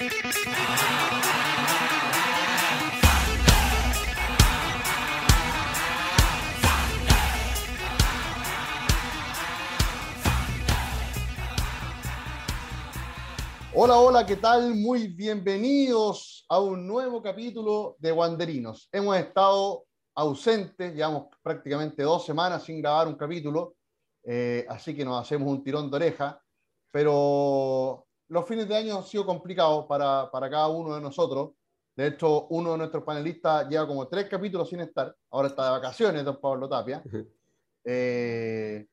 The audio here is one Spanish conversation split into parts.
Hola, hola, ¿qué tal? Muy bienvenidos a un nuevo capítulo de Wanderinos. Hemos estado ausentes, llevamos prácticamente dos semanas sin grabar un capítulo, eh, así que nos hacemos un tirón de oreja, pero los fines de año han sido complicados para, para cada uno de nosotros. De hecho, uno de nuestros panelistas lleva como tres capítulos sin estar, ahora está de vacaciones, don Pablo Tapia. Eh,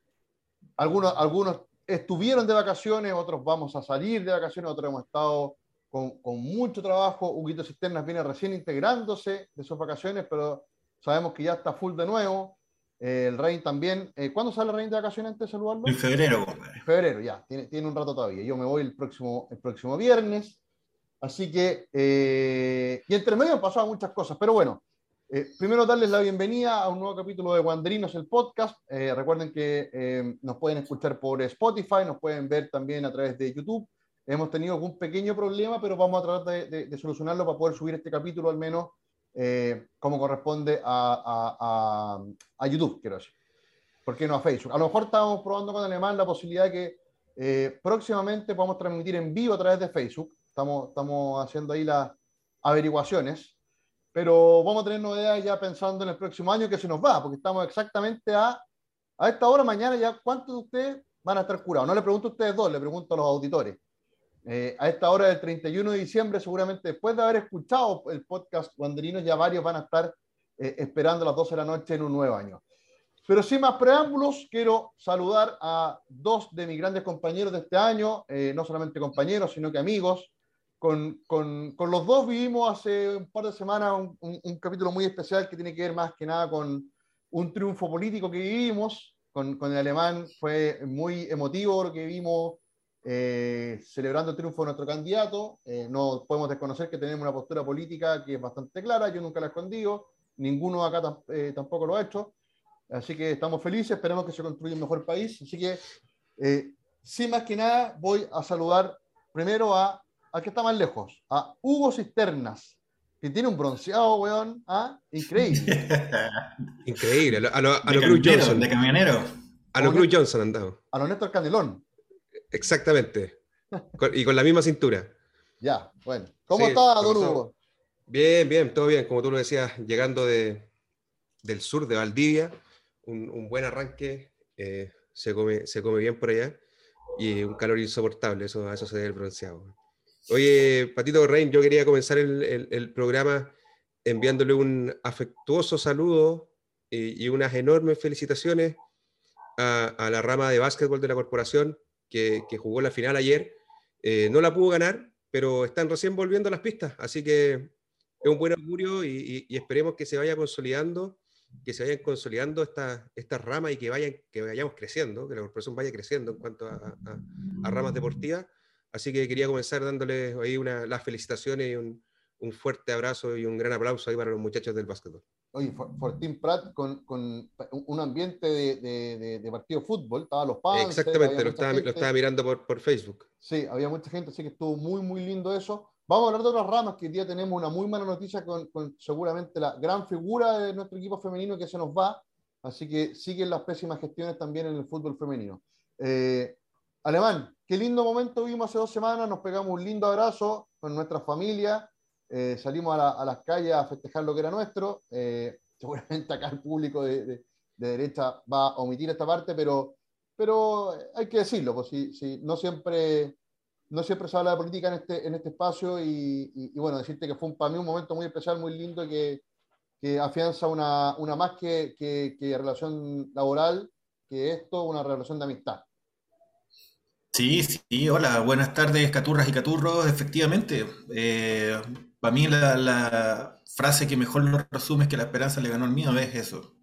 algunos, algunos estuvieron de vacaciones, otros vamos a salir de vacaciones, otros hemos estado con, con mucho trabajo. Huguito Cisternas viene recién integrándose de sus vacaciones, pero sabemos que ya está full de nuevo. Eh, el Rein también. Eh, ¿Cuándo sale el Rein de vacaciones antes de saludarlo? En febrero, compadre. Febrero, ya. Tiene, tiene un rato todavía. Yo me voy el próximo, el próximo viernes. Así que, eh, y entre medio han pasado muchas cosas, pero bueno, eh, primero darles la bienvenida a un nuevo capítulo de Wanderinos, el podcast. Recuerden que nos pueden escuchar por Spotify, nos pueden ver también a través de YouTube. Hemos tenido algún pequeño problema, pero vamos a tratar de, de- de solucionarlo para poder subir este capítulo al menos eh, como corresponde a, a- a- a YouTube, quiero decir. ¿Por qué no a Facebook? A lo mejor estábamos probando con Alemán la posibilidad de que eh, próximamente podamos transmitir en vivo a través de Facebook. Estamos, estamos haciendo ahí las averiguaciones pero vamos a tener novedades ya pensando en el próximo año que se nos va, porque estamos exactamente a, a esta hora mañana ya, ¿cuántos de ustedes van a estar curados? No le pregunto a ustedes dos, le pregunto a los auditores. Eh, a esta hora del 31 de diciembre, seguramente después de haber escuchado el podcast Wanderinos, ya varios van a estar eh, esperando las 12 de la noche en un nuevo año. Pero sin más preámbulos, quiero saludar a dos de mis grandes compañeros de este año, eh, no solamente compañeros, sino que amigos, con, con, con, los dos vivimos hace un par de semanas un, capítulo muy especial que tiene que ver más que nada con un triunfo político que vivimos. Con, con el alemán fue muy emotivo lo que vimos eh, celebrando el triunfo de nuestro candidato. Eh, no podemos desconocer que tenemos una postura política que es bastante clara, yo nunca la he escondido, ninguno acá eh, tampoco lo ha hecho. Así que estamos felices, esperemos que se construya un mejor país. Así que, eh, sin más que nada, voy a saludar primero a al que está más lejos, a Hugo Cisternas, que tiene un bronceado, weón, ¿ah? increíble. increíble, a lo, a lo, a lo Cruz Johnson. De camionero. A lo Cruz Johnson andado. A lo Néstor Candelón. Exactamente. con, y con la misma cintura. Ya, bueno. ¿Cómo sí, está, don Hugo? Bien, bien, todo bien. Como tú lo decías, llegando de, del sur, de Valdivia, un, un buen arranque, eh, se, come, se come bien por allá y un calor insoportable, eso, a eso se debe el bronceado. Oye, Patito Rein, yo quería comenzar el, el, el, programa enviándole un afectuoso saludo y, y unas enormes felicitaciones a, a, la rama de básquetbol de la corporación que, jugó la final ayer. Eh, no la pudo ganar, pero están recién volviendo a las pistas, así que es un buen augurio y, esperemos que se vaya consolidando, que se vayan consolidando estas esta ramas y que, vayan, que vayamos creciendo, que la corporación vaya creciendo en cuanto a, a, a ramas deportivas. Así que quería comenzar dándole ahí una, las felicitaciones y un, un, fuerte abrazo y un gran aplauso ahí para los muchachos del básquetbol. Oye, Fortín Prat con, con un ambiente de, de, de, de, partido de fútbol, estaba los padres. Exactamente, lo estaba, lo estaba, mirando por, por, Facebook. Sí, había mucha gente, así que estuvo muy, muy lindo eso. Vamos a hablar de otras ramas, que hoy día tenemos una muy mala noticia con, con seguramente la gran figura de nuestro equipo femenino que se nos va, así que siguen las pésimas gestiones también en el fútbol femenino. Eh, Alemán, qué lindo momento vimos hace dos semanas, nos pegamos un lindo abrazo con nuestra familia, eh, salimos a, la, a, las calles a festejar lo que era nuestro, eh, seguramente acá el público de, de, de, derecha va a omitir esta parte, pero, pero hay que decirlo, pues si, si no, siempre, no siempre se habla de política en este, en este espacio y, bueno, decirte que fue para mí un momento muy especial, muy lindo y que, que afianza una, una más que, que, que relación laboral, que esto, una relación de amistad. Sí, sí, hola, buenas tardes, caturras y caturros. Efectivamente, eh, para mí la, la, frase que mejor lo resume es que la esperanza le ganó al miedo, es eso.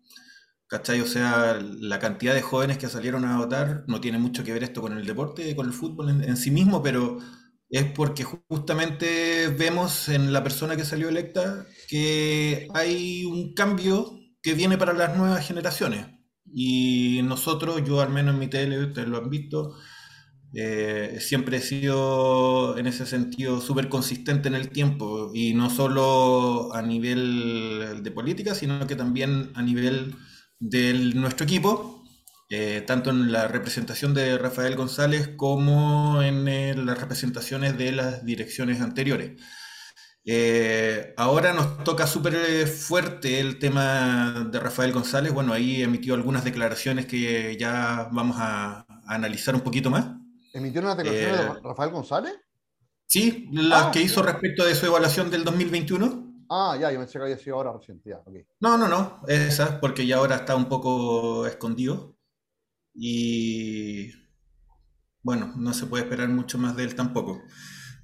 ¿Cachai? O sea, la cantidad de jóvenes que salieron a votar no tiene mucho que ver esto con el deporte, con el fútbol en, en sí mismo, pero es porque justamente vemos en la persona que salió electa que hay un cambio que viene para las nuevas generaciones. Y nosotros, yo al menos en mi tele, ustedes lo han visto, Eh, siempre he sido en ese sentido súper consistente en el tiempo y no solo a nivel de política, sino que también a nivel de nuestro equipo, eh, tanto en la representación de Rafael González como en eh, las representaciones de las direcciones anteriores. ahora nos toca súper fuerte el tema de Rafael González. Bueno, ahí emitió algunas declaraciones que ya vamos a analizar un poquito más. ¿Emitieron las declaraciones de eh, Rafael González? Sí, las ah, que hizo respecto de su evaluación del 2021. Ah, ya, yo pensé que había sido ahora reciente. Ya, No, no, no, esa, porque ya ahora está un poco escondido. Y bueno, no se puede esperar mucho más de él tampoco.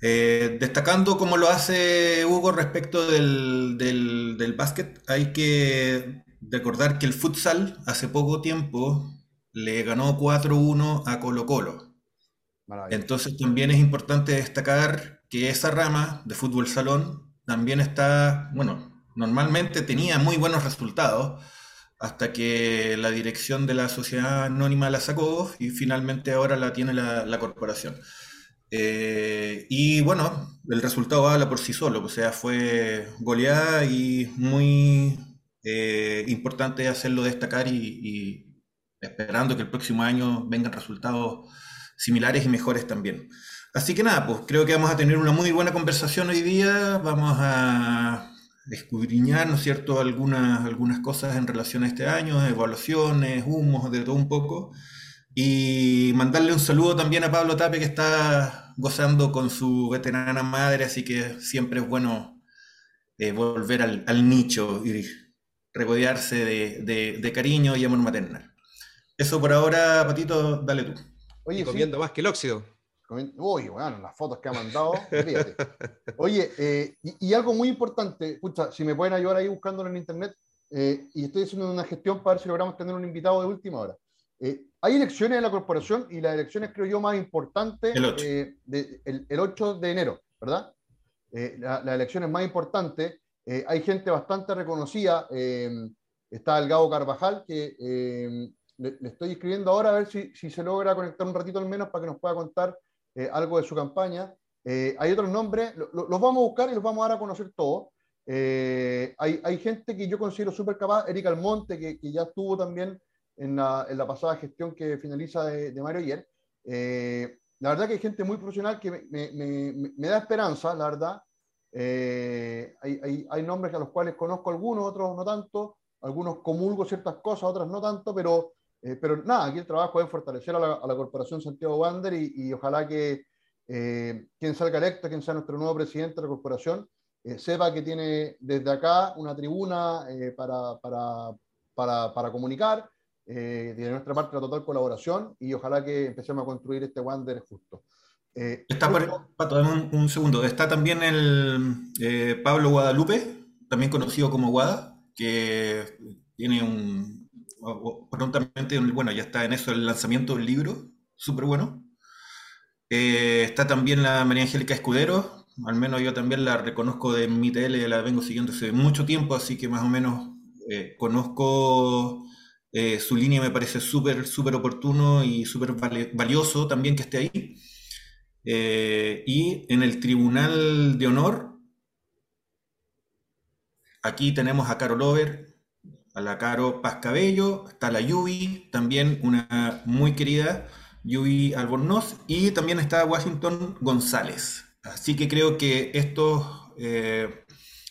Eh, destacando cómo lo hace Hugo respecto del, del, del básquet, hay que recordar que el futsal hace poco tiempo le ganó 4-1 a Colo Colo. Entonces también es importante destacar que esa rama de fútbol salón también está, bueno, normalmente tenía muy buenos resultados hasta que la dirección de la sociedad anónima la sacó y finalmente ahora la tiene la, corporación. Eh, y bueno, el resultado habla por sí solo, o sea, fue goleada y muy eh, importante hacerlo destacar y, y esperando que el próximo año vengan resultados similares y mejores también. Así que nada, pues creo que vamos a tener una muy buena conversación hoy día. Vamos a escudriñar, ¿no es cierto?, algunas, algunas cosas en relación a este año, evaluaciones, humos, de todo un poco. Y mandarle un saludo también a Pablo Tape, que está gozando con su veterana madre, así que siempre es bueno eh, volver al, nicho y regodearse de, de cariño y amor maternal. Eso por ahora, Patito, dale tú. Oye, comiendo más que el óxido. Uy, bueno, las fotos que ha mandado, fíjate. Oye, eh, y, algo muy importante, escucha, si me pueden ayudar ahí buscándolo en internet, eh, y estoy haciendo una gestión para ver si logramos tener un invitado de última hora. Eh, hay elecciones en la corporación y las elecciones, creo yo, más importantes el 8 de, el, 8 de enero, ¿verdad? las elecciones más importantes. hay gente bastante reconocida. está el Gabo Carvajal, que le, estoy escribiendo ahora a ver si, si, se logra conectar un ratito al menos para que nos pueda contar eh, algo de su campaña. Eh, hay otros nombres, los vamos a buscar y los vamos a dar a conocer todos. Eh, hay, hay, gente que yo considero súper capaz, Erika Almonte, que, que, ya estuvo también en la, en la, pasada gestión que finaliza de, de Mario ayer. la verdad que hay gente muy profesional que me, me, me, da esperanza, la verdad. hay, hay, hay, nombres a los cuales conozco algunos, otros no tanto. Algunos comulgo ciertas cosas, otras no tanto, pero eh, pero nada, aquí el trabajo es fortalecer a la, Corporación Santiago Wander y, ojalá que eh, quien salga electo, quien sea nuestro nuevo presidente de la corporación, eh, sepa que tiene desde acá una tribuna para, para, para, para, comunicar, de nuestra parte la total colaboración y ojalá que empecemos a construir este Wander justo. está Pato, un, un, segundo. Está también el Pablo Guadalupe, también conocido como Guada, que tiene un, prontamente, bueno, ya está en eso el lanzamiento del libro, súper bueno. Eh, está también la María Angélica Escudero, al menos yo también la reconozco de mi tele, la vengo siguiendo hace mucho tiempo, así que más o menos eh, conozco eh, su línea, me parece súper, súper oportuno y súper valioso también que esté ahí. y en el Tribunal de Honor, aquí tenemos a Carol Over, a la Caro Pascabello, está la Yubi, también una muy querida Yubi Albornoz, y también está Washington González. Así que creo que estos eh,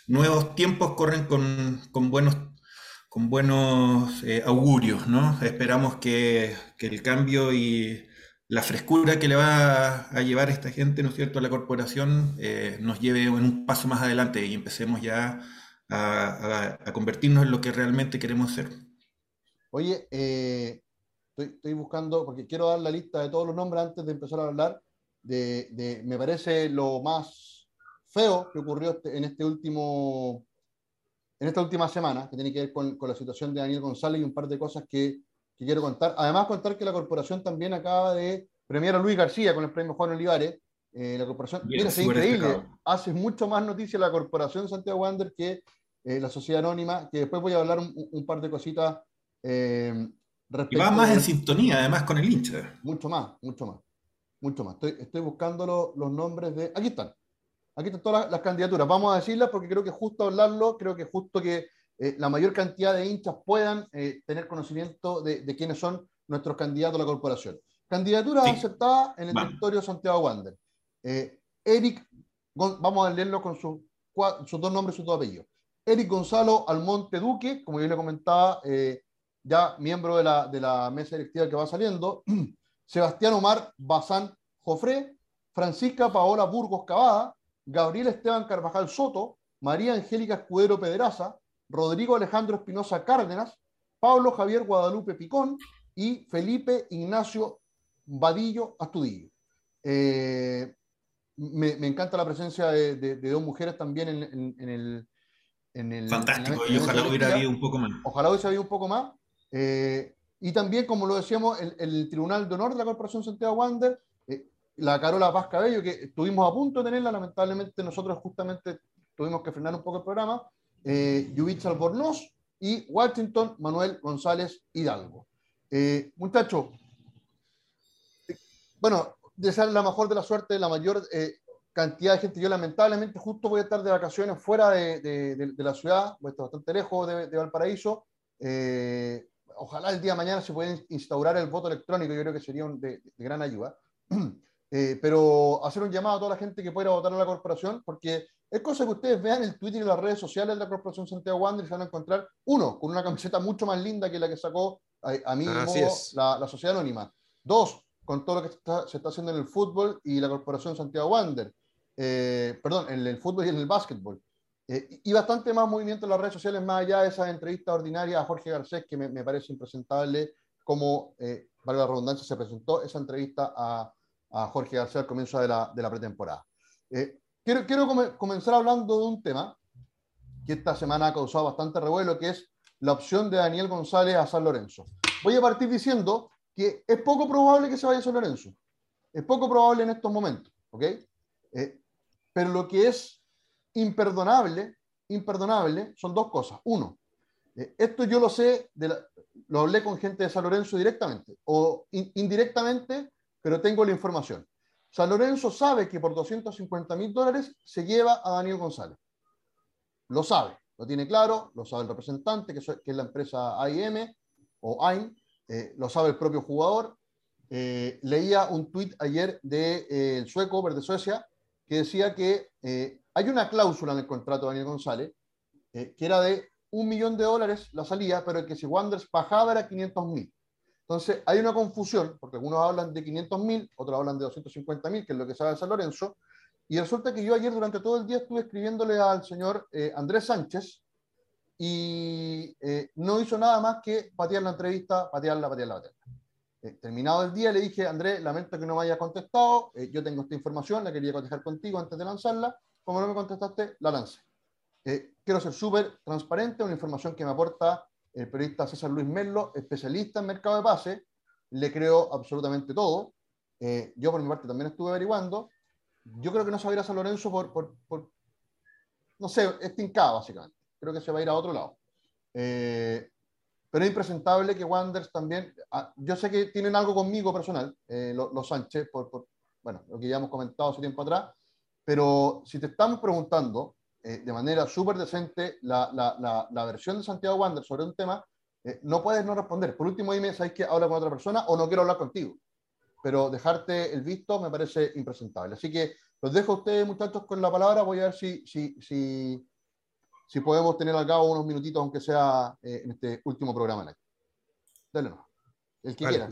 nuevos tiempos corren con, buenos, con buenos eh, augurios, ¿no? Esperamos que, el cambio y la frescura que le va a llevar esta gente, ¿no es cierto?, a la corporación, eh, nos lleve en un paso más adelante y empecemos ya a, convertirnos en lo que realmente queremos ser. Oye, eh, estoy, buscando, porque quiero dar la lista de todos los nombres antes de empezar a hablar, de, me parece lo más feo que ocurrió este, en este último en esta última semana, que tiene que ver con, con, la situación de Daniel González y un par de cosas que, que, quiero contar. Además, contar que la corporación también acaba de premiar a Luis García con el premio Juan Olivares. Eh, la corporación, mira, es increíble, hace mucho más noticia la corporación Santiago Wander que eh, la sociedad anónima, que después voy a hablar un, par de cositas. Eh, y va más en sintonía, además, con el hincha. Mucho más, mucho más. mucho más. Estoy, estoy buscando los nombres de... Aquí están. Aquí están todas las, candidaturas. Vamos a decirlas porque creo que justo hablarlo, creo que justo que eh, la mayor cantidad de hinchas puedan eh, tener conocimiento de, quiénes son nuestros candidatos a la corporación. Candidatura aceptada en el territorio Santiago Wander. Eric, vamos a leerlo con sus dos nombres y sus dos apellidos. Eric Gonzalo Almonte Duque, como yo le comentaba, ya miembro de la, de la mesa directiva que va saliendo. Sebastián Omar Bazán Jofré, Francisca Paola Burgos Cavada, Gabriel Esteban Carvajal Soto, María Angélica Escudero Pedraza, Rodrigo Alejandro Espinosa Cárdenas, Pablo Javier Guadalupe Picón y Felipe Ignacio Vadillo Astudillo. Eh, me, encanta la presencia de, dos mujeres también en, el, Fantástico, y ojalá hubiera habido un poco más. Ojalá hubiera habido un poco más. Eh, y también, como lo decíamos, el, el, Tribunal de Honor de la Corporación Santiago Wander, eh, la Carola Paz Cabello, que estuvimos a punto de tenerla, lamentablemente nosotros justamente tuvimos que frenar un poco el programa, eh, Yubitz Albornoz y Washington Manuel González Hidalgo. Eh, muchachos, bueno, desear la mejor de la suerte, la mayor eh, cantidad de gente. Yo lamentablemente justo voy a estar de vacaciones fuera de, de, la ciudad, voy a estar bastante lejos de, Valparaíso. Eh, ojalá el día de mañana se pueda instaurar el voto electrónico, yo creo que sería de, gran ayuda. Eh, pero hacer un llamado a toda la gente que pueda votar a la corporación, porque es cosa que ustedes vean el Twitter y las redes sociales de la Corporación Santiago Wander y se van a encontrar, uno, con una camiseta mucho más linda que la que sacó a, mí la, la, Sociedad Anónima. Dos, con todo lo que se está haciendo en el fútbol y la Corporación Santiago Wander. Eh, perdón, en el fútbol y en el básquetbol. Eh, y bastante más movimiento en las redes sociales, más allá de esa entrevista ordinaria a Jorge Garcés, que me, parece impresentable como, eh, la redundancia, se presentó esa entrevista a, a Jorge García al comienzo de la, de la pretemporada. Eh, quiero quiero comenzar hablando de un tema que esta semana ha causado bastante revuelo, que es la opción de Daniel González a San Lorenzo. Voy a partir diciendo que es poco probable que se vaya a San Lorenzo. Es poco probable en estos momentos, ¿ok? Pero lo que es imperdonable, imperdonable, son dos cosas. Uno, eh, esto yo lo sé, lo hablé con gente de San Lorenzo directamente o indirectamente, pero tengo la información. San Lorenzo sabe que por 250 mil dólares se lleva a Daniel González. Lo sabe, lo tiene claro, lo sabe el representante, que, es la empresa AIM o AIM, eh, lo sabe el propio jugador. Eh, leía un tuit ayer del de, sueco, Verde Suecia, que decía que hay una cláusula en el contrato de Daniel González eh, que era de un millón de dólares la salida, pero que si Wanderers bajaba era 500 mil. Entonces hay una confusión, porque algunos hablan de 500 mil, otros hablan de 250 mil, que es lo que sabe San Lorenzo, y resulta que yo ayer durante todo el día estuve escribiéndole al señor eh, Andrés Sánchez y eh, no hizo nada más que patear la entrevista, patearla, patearla, patearla. Terminado el día le dije, Andrés, lamento que no me haya contestado, yo tengo esta información, la quería contestar contigo antes de lanzarla, como no me contestaste, la lance. Eh, quiero ser súper transparente, una información que me aporta el periodista César Luis Merlo, especialista en mercado de pase, le creo absolutamente todo. Eh, yo por mi parte también estuve averiguando. Yo creo que no se va a ir a San Lorenzo por, por, por no sé, es tincado básicamente. Creo que se va a ir a otro lado. Eh, pero es impresentable que Wanders también, ah, yo sé que tienen algo conmigo personal, los, Sánchez, por, por, bueno, lo que ya hemos comentado hace tiempo atrás, pero si te estamos preguntando eh, de manera súper decente la, la, la, versión de Santiago Wander sobre un tema, eh, no puedes no responder. Por último, dime, ¿sabes que habla con otra persona o no quiero hablar contigo? Pero dejarte el visto me parece impresentable. Así que los dejo a ustedes, muchachos, con la palabra. Voy a ver si, si, si, si podemos tener al cabo unos minutitos, aunque sea eh, en este último programa. Dale, no. El que quiera.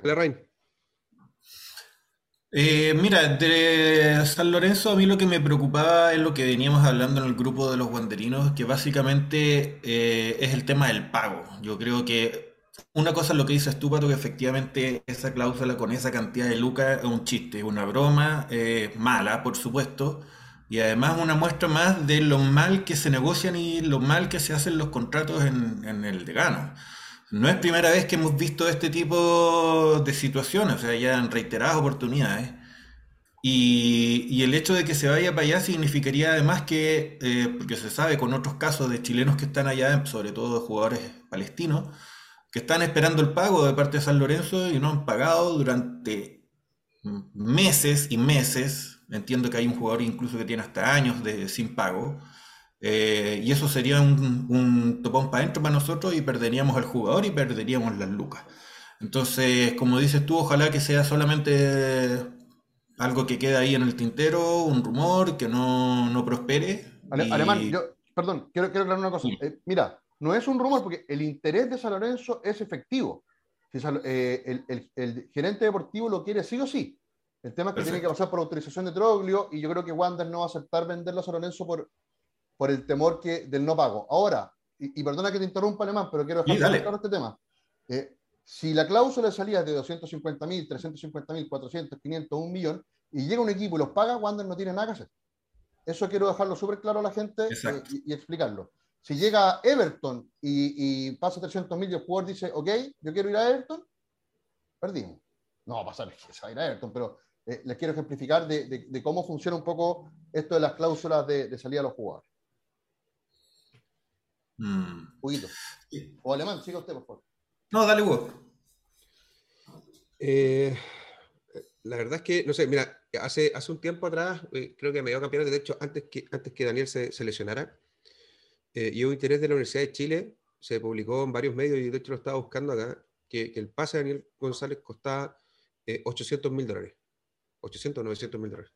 Eh, mira, de San Lorenzo a mí lo que me preocupaba es lo que veníamos hablando en el grupo de los guanderinos, que básicamente eh, es el tema del pago. Yo creo que una cosa es lo que dice Estúpato, que efectivamente esa cláusula con esa cantidad de lucas es un chiste, una broma eh, mala, por supuesto, y además una muestra más de lo mal que se negocian y lo mal que se hacen los contratos en, en el decano. No es primera vez que hemos visto este tipo de situaciones, o sea, ya en reiteradas oportunidades. Y, el hecho de que se vaya para allá significaría además que, eh, porque se sabe con otros casos de chilenos que están allá, sobre todo jugadores palestinos, que están esperando el pago de parte de San Lorenzo y no han pagado durante meses y meses. Entiendo que hay un jugador incluso que tiene hasta años de, sin pago. Eh, y eso sería un, un topón para adentro para nosotros y perderíamos al jugador y perderíamos las lucas. Entonces, como dices tú, ojalá que sea solamente algo que quede ahí en el tintero, un rumor que no, no prospere. Alemán, yo, perdón, quiero, quiero aclarar una cosa. Eh, mira, no es un rumor porque el interés de San Lorenzo es efectivo. Eh, el, el, el, gerente deportivo lo quiere sí o sí. El tema es que tiene que pasar por autorización de Troglio y yo creo que Wander no va a aceptar venderlo a San Lorenzo por, por el temor que, del no pago. Ahora, y, perdona que te interrumpa, Alemán, pero quiero dejar claro este tema. Eh, si la cláusula salía de 250 mil, 350 mil, 400, 500, un millón, y llega un equipo y los paga, Wander no tiene nada que hacer. Eso quiero dejarlo súper claro a la gente eh, y, explicarlo. Si llega Everton y, pasa 300 mil y el jugador dice, ok, yo quiero ir a Everton, perdimos. No va a pasar que se va a ir a Everton, pero eh, les quiero ejemplificar de, cómo funciona un poco esto de las cláusulas de, salida a los jugadores. Mm. O alemán, siga usted, por favor. No, dale vos. Eh, la verdad es que, no sé, mira, hace, hace un tiempo atrás, eh, creo que me dio campeonato, de hecho, antes que, antes que Daniel se, se lesionara, eh, y hubo interés de la Universidad de Chile, se publicó en varios medios, y de hecho lo estaba buscando acá, que, el pase de Daniel González costaba 800 mil dólares. 800 o 900 mil dólares.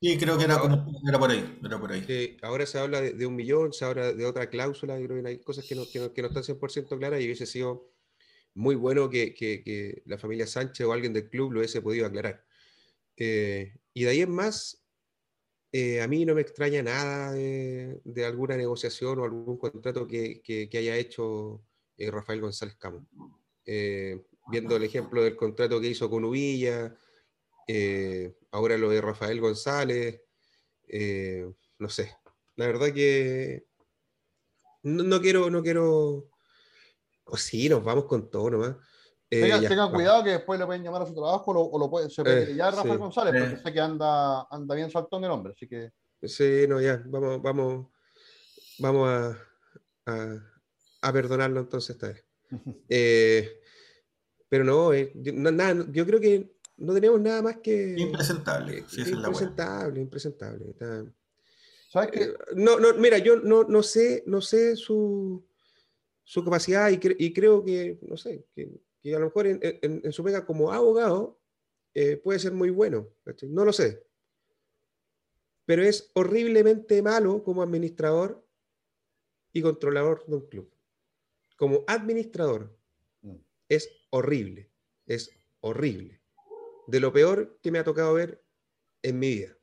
Sí, creo que era, como, era por ahí. Era por ahí. ahora se habla de, un millón, se habla de otra cláusula, creo que hay cosas que no, que no, que no están 100% claras y hubiese sido muy bueno que, que, que, la familia Sánchez o alguien del club lo hubiese podido aclarar. Eh, y de ahí en más, eh, a mí no me extraña nada de, de, alguna negociación o algún contrato que, que haya hecho eh, Rafael González Camo. viendo el ejemplo del contrato que hizo con Uvilla, eh, ahora lo de Rafael González, eh, no sé, la verdad que no, quiero, no quiero, o sí, nos vamos con todo nomás. Eh, tengan, cuidado que después le pueden llamar a su trabajo o lo puede, se puede ya Rafael González, porque sé que anda, anda bien saltón el hombre, así que... Sí, no, ya, vamos, vamos, vamos a, a, perdonarlo entonces esta vez. pero no, nada, yo creo que no tenemos nada más que. Impresentable. impresentable, impresentable. ¿Sabes qué? Eh, no, no, mira, yo no, no sé, no sé su, su capacidad y, y, creo que, no sé, que, que a lo mejor en, en, su pega como abogado eh, puede ser muy bueno. No lo sé. Pero es horriblemente malo como administrador y controlador de un club. Como administrador mm. es horrible. Es horrible de lo peor que me ha tocado ver en mi vida.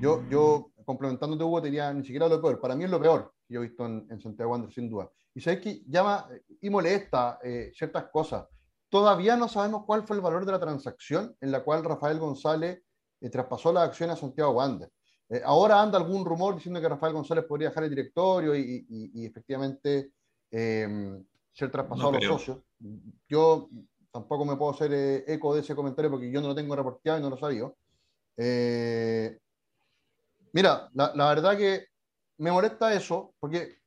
Yo, yo complementándote, Hugo, diría ni siquiera lo peor. Para mí es lo peor que yo he visto en, Santiago Wander, sin duda. Y sabes que llama y molesta eh, ciertas cosas. Todavía no sabemos cuál fue el valor de la transacción en la cual Rafael González eh, traspasó la acción a Santiago Wander. Eh, ahora anda algún rumor diciendo que Rafael González podría dejar el directorio y, y, efectivamente ser traspasado a los socios. Yo tampoco me puedo hacer eh, eco de ese comentario porque yo no lo tengo reporteado y no lo sabía. Eh, mira, la, la, verdad que me molesta eso porque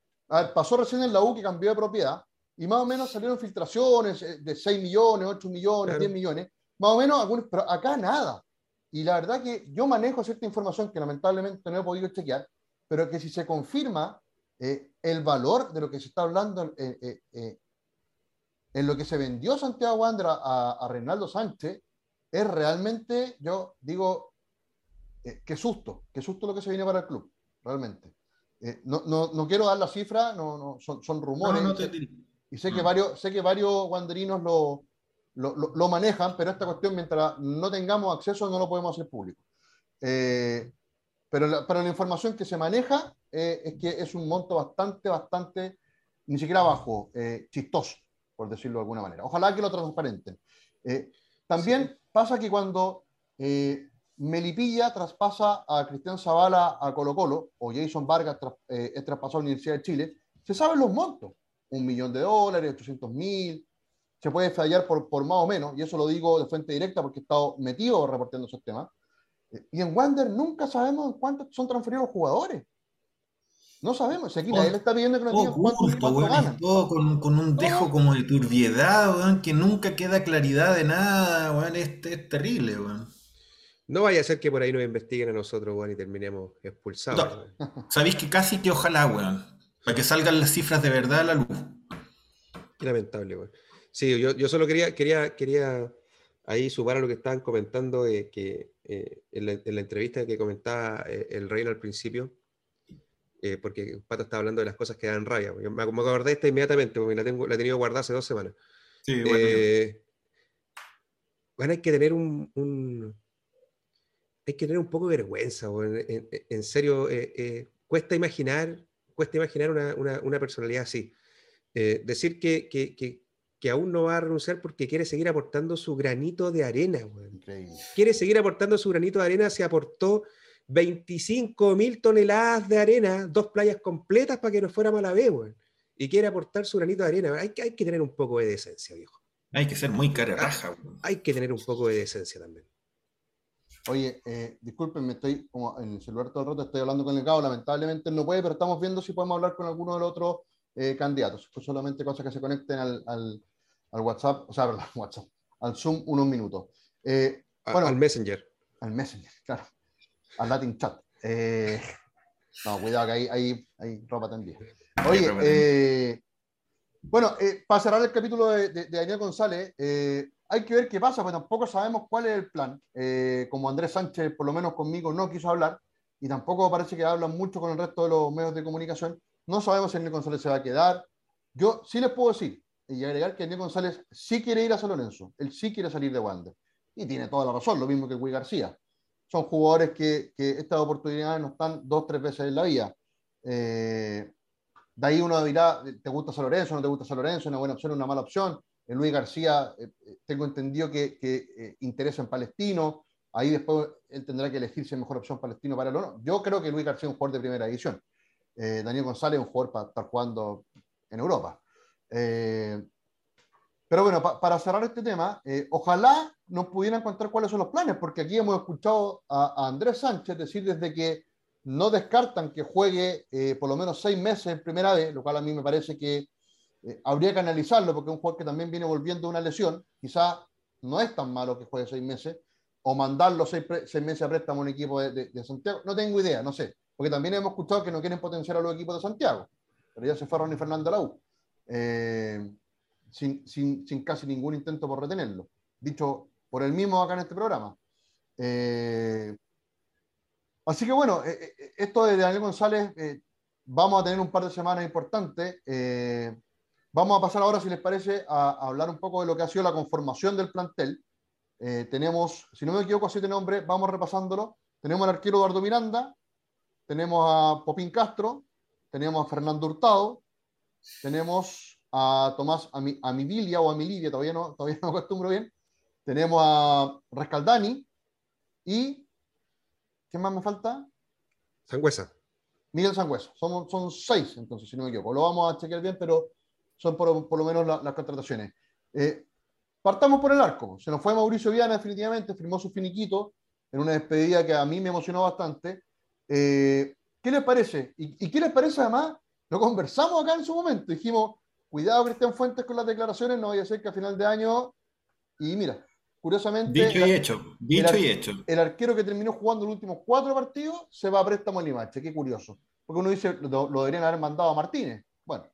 pasó recién en la U que cambió de propiedad y más o menos salieron filtraciones eh, de 6 millones, 8 millones, 10 millones, más o menos, algunos, pero acá nada. Y la verdad que yo manejo cierta información que lamentablemente no he podido chequear, pero que si se confirma el valor de lo que se está hablando en lo que se vendió Santiago Wander a, a Reinaldo Sánchez es realmente, yo digo, eh, qué susto, qué susto lo que se viene para el club, realmente. Eh, no, no, no, quiero dar la cifra, no, no, son, son rumores. y sé que varios, sé que varios wanderinos lo, lo, lo, manejan, pero esta cuestión, mientras no tengamos acceso, no lo podemos hacer público. Eh, pero, la, pero la información que se maneja es que es un monto bastante, bastante, ni siquiera bajo, chistoso por decirlo de alguna manera. Ojalá que lo transparenten. Eh, también pasa que cuando eh, Melipilla traspasa a Cristian Zavala a Colo Colo, o Jason Vargas eh, es traspasado a la Universidad de Chile, se saben los montos. Un millón de dólares, 800 mil, se puede fallar por, por más o menos, y eso lo digo de fuente directa porque he estado metido reportando esos temas. Y en Wander nunca sabemos cuántos son transferidos los jugadores. No sabemos, si aquí nadie le está pidiendo que nos Todo digan cuánto, y todo con, con un dejo como de turbiedad, weón, que nunca queda claridad de nada, weón, es, es terrible, weón. No vaya a ser que por ahí nos investiguen a nosotros, weón, y terminemos expulsados. No. Sabéis que casi que ojalá, weón, para que salgan las cifras de verdad a la luz. Qué lamentable, weón. Sí, yo, yo solo quería, quería, quería ahí sumar a lo que estaban comentando, eh, que eh, en, la, en la entrevista que comentaba eh, el Reino al principio, eh, porque Pato estaba hablando de las cosas que dan rabia. Yo me, me acordé de esta inmediatamente, porque la, tengo, la he tenido guardada hace dos semanas. Sí, bueno, Eh, bueno, hay que tener un, un- hay que tener un poco de vergüenza, en, en- en serio, eh, cuesta imaginar, cuesta imaginar una, una- una personalidad así. Decir que, que- que- que aún no va a renunciar porque quiere seguir aportando su granito de arena. Increíble. Quiere seguir aportando su granito de arena, se aportó 25 mil toneladas de arena, dos playas completas para que no fuera mala vez, weón. Y quiere aportar su granito de arena. Hay, que- hay que tener un poco de decencia, viejo. hay que ser muy cara raja, weón. Hay que tener un poco de decencia también. Oye, eh, disculpen, me estoy como en el celular todo el rato, estoy hablando con el cabo, lamentablemente él no puede, pero estamos viendo si podemos hablar con alguno de los otros eh, candidatos. Pues solamente cosas que se conecten al, al- al WhatsApp, o sea, perdón, WhatsApp, al Zoom unos minutos. Eh, Bueno. al Messenger. al Messenger, claro, al Latin Chat. Eh, no, cuidado que hay, hay, hay ropa tendida. Oye, eh, bueno, eh, para cerrar el capítulo de, de- de Daniel González, eh, hay que ver qué pasa, pues tampoco sabemos cuál es el plan. Eh, como Andrés Sánchez, por lo menos conmigo, no quiso hablar, y tampoco parece que hablan mucho con el resto de los medios de comunicación, no sabemos si Daniel González se va a quedar. Yo sí les puedo decir, y agregar que Daniel González sí quiere ir a San Lorenzo, él sí quiere salir de Wander, y tiene toda la razón, lo mismo que Gui García. Son jugadores que, estas oportunidades no están dos, tres veces en la vida. Eh, de ahí uno dirá, ¿te gusta San Lorenzo? ¿No te gusta San Lorenzo? ¿Una buena opción? ¿Una mala opción? El Luis García, eh, eh, tengo entendido que, que eh, interesa en Palestino. Ahí después él tendrá que elegir si es mejor opción Palestino para él o no. Yo creo que Luis García es un jugador de primera división. Eh, Daniel González es un jugador para estar jugando en Europa. Eh, pero bueno, pa- para cerrar este tema, eh, ojalá nos pudieran contar cuáles son los planes, porque aquí hemos escuchado a, a Andrés Sánchez decir desde que no descartan que juegue eh, por lo menos seis meses en primera vez, lo cual a mí me parece que eh, habría que analizarlo, porque es un jugador que también viene volviendo de una lesión, quizá no es tan malo que juegue seis meses, o mandarlo seis, seis meses a préstamo a un equipo de, de- de Santiago, no tengo idea, no sé, porque también hemos escuchado que no quieren potenciar a los equipos de Santiago, pero ya se fue Ronnie Fernando a la U. Eh, sin, casi ningún intento por retenerlo. Dicho por él mismo acá en este programa. Eh, así que bueno, eh, eh, esto de Daniel González, vamos a tener un par de semanas importantes. Vamos a pasar ahora, si les parece, a, hablar un poco de lo que ha sido la conformación del plantel. Tenemos, si no me equivoco, siete nombres, vamos repasándolo. Tenemos al arquero Eduardo Miranda, tenemos a Popín Castro, tenemos a Fernando Hurtado, tenemos a Tomás Ami- Amidilia o Amilidia, todavía no, todavía no me acostumbro bien. Tenemos a Rescaldani y ¿qué más me falta? Sangüesa. Miguel Sangüesa. Son, son seis, entonces, si no me equivoco. Lo vamos a chequear bien, pero son por, por lo menos la- las contrataciones. Eh, partamos por el arco. Se nos fue Mauricio Viana, definitivamente, firmó su finiquito en una despedida que a mí me emocionó bastante. Eh, ¿Qué les parece? ¿Y, y qué les parece además? Lo conversamos acá en su momento. Dijimos, cuidado Cristian Fuentes con las declaraciones, no vaya a ser que a final de año... Y mira, curiosamente... Dicho y hecho, dicho y hecho. el arquero que terminó jugando los últimos cuatro partidos se va a préstamo a Limache. Qué curioso. Porque uno dice, lo, lo deberían haber mandado a Martínez. Bueno,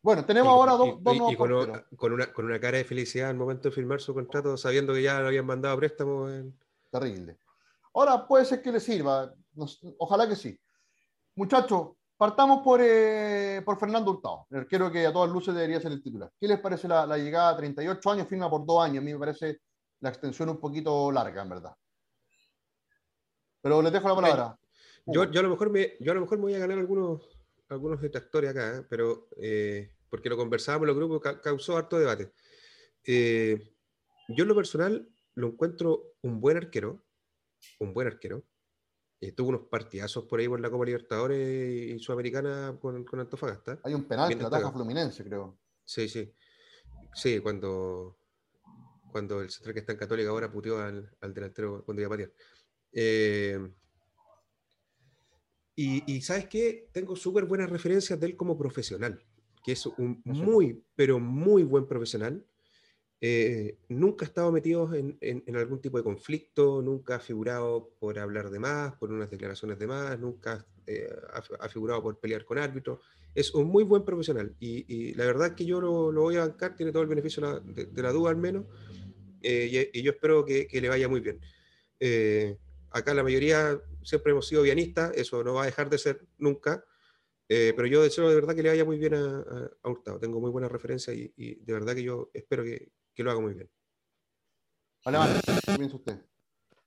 bueno tenemos Y- ahora y- dos, y- nuevos y con, una, con una cara de felicidad al momento de firmar su contrato, sabiendo que ya lo habían mandado a préstamo. en- Terrible. Ahora puede ser que le sirva. Nos- ojalá que sí. Muchachos, partamos por, eh, por Fernando Hurtado, el arquero que a todas luces debería ser el titular. ¿Qué les parece la, la llegada a 38 años? Firma por dos años. A mí me parece la extensión un poquito larga, en verdad. Pero les dejo la palabra. Yo, a lo mejor me, yo a lo mejor me voy a ganar algunos, algunos detractores acá, ¿eh? pero eh, porque lo conversábamos en los grupos, ca- causó harto debate. Eh, yo en lo personal lo encuentro un buen arquero, un buen arquero. Eh, tuvo unos partidazos por ahí por la Copa Libertadores y Sudamericana con, con Antofagasta. Hay un penal que destacado. Fluminense, creo. Sí, sí. Sí, cuando, cuando el central que está en Católica ahora puteó al, al delantero cuando iba a patear. Eh, Y, ¿sabes qué? Tengo súper buenas referencias de él como profesional, que es un muy, pero muy buen profesional. Eh, nunca ha estado metido en, algún tipo de conflicto, nunca ha figurado por hablar de más, por unas declaraciones de más, nunca eh, ha, figurado por pelear con árbitros. Es un muy buen profesional y, la verdad que yo lo, voy a bancar, tiene todo el beneficio de, la duda al menos, eh, y, yo espero que, le vaya muy bien. acá la mayoría siempre hemos sido pianistas, eso no va a dejar de ser nunca, pero yo deseo de verdad que le vaya muy bien a, a Hurtado. Tengo muy buena referencia y, y, de verdad que yo espero que, que lo haga muy bien. Vale, ¿qué piensa usted?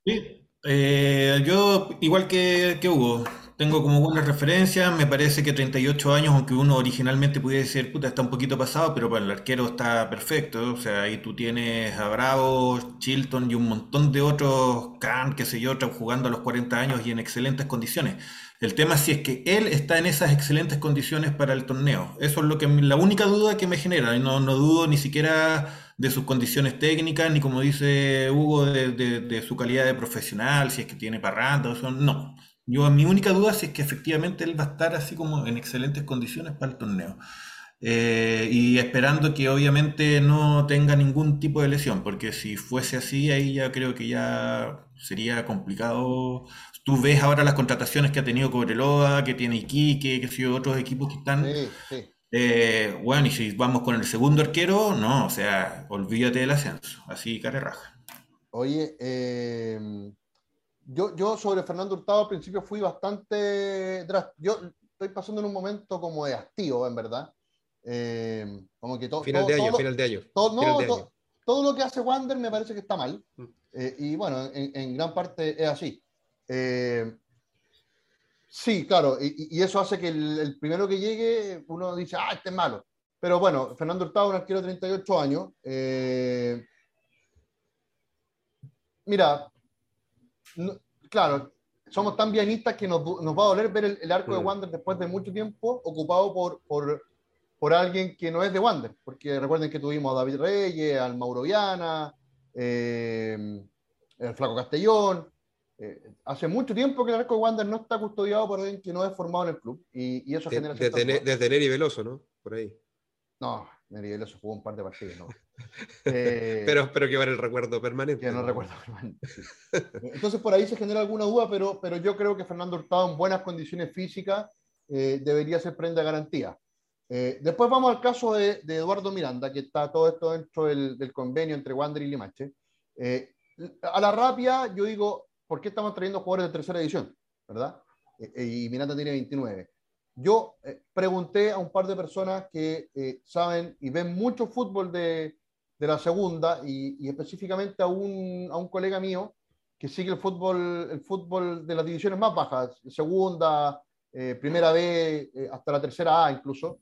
Sí, eh, yo igual que, que, Hugo, tengo como buenas referencias, me parece que 38 años, aunque uno originalmente pudiera decir, puta, está un poquito pasado, pero para el arquero está perfecto, o sea, ahí tú tienes a Bravo, Chilton y un montón de otros, Khan, qué sé yo, jugando a los 40 años y en excelentes condiciones. El tema si es que él está en esas excelentes condiciones para el torneo. Eso es lo que la única duda que me genera. No, no dudo ni siquiera de sus condiciones técnicas, ni como dice Hugo, de, su calidad de profesional, si es que tiene parranda, eso no. Yo, mi única duda es que efectivamente él va a estar así como en excelentes condiciones para el torneo. Eh, y esperando que obviamente no tenga ningún tipo de lesión, porque si fuese así, ahí ya creo que ya sería complicado. Tú ves ahora las contrataciones que ha tenido Cobreloa, que tiene Iquique, que si otros equipos que están sí, sí. Eh, bueno, y si vamos con el segundo arquero, no, o sea, olvídate del ascenso, así cara raja. Oye, eh, yo, yo sobre Fernando Hurtado al principio fui bastante Yo estoy pasando en un momento como de hastío, en verdad. Eh, como que todo. Final de año, final de año. Todo, todo lo que hace Wander me parece que está mal. Mm. y bueno, en, en, gran parte es así. Sí, claro, y, eso hace que el, primero que llegue, uno dice, ah, este es malo. Pero bueno, Fernando Hurtado, un arquero de 38 años. Eh, mira, claro, somos tan bienistas que nos, va a doler ver el, arco de mm. Wander después de mucho tiempo ocupado por, por, alguien que no es de Wander, porque recuerden que tuvimos a David Reyes, al Mauro Viana, eh, el Flaco Castellón, eh, hace mucho tiempo que el arco de Wander no está custodiado por alguien que no es formado en el club y, y eso de, genera... Desde, desde, Neri Veloso, ¿no? Por ahí. No, Neri Veloso jugó un par de partidos, ¿no? Eh, pero, pero que va en el recuerdo permanente. Que no recuerdo permanente. Entonces por ahí se genera alguna duda, pero, pero yo creo que Fernando Hurtado en buenas condiciones físicas eh, debería ser prenda de garantía. después vamos al caso de, de, Eduardo Miranda, que está todo esto dentro del, del convenio entre Wander y Limache. a la rápida, yo digo, ¿por qué estamos trayendo jugadores de tercera edición? ¿Verdad? Eh, eh, y Miranda tiene 29. Yo eh, pregunté a un par de personas que saben y ven mucho fútbol de, de la segunda y, específicamente a un, a un, colega mío que sigue el fútbol, el fútbol de las divisiones más bajas, segunda, primera B, hasta la tercera A incluso.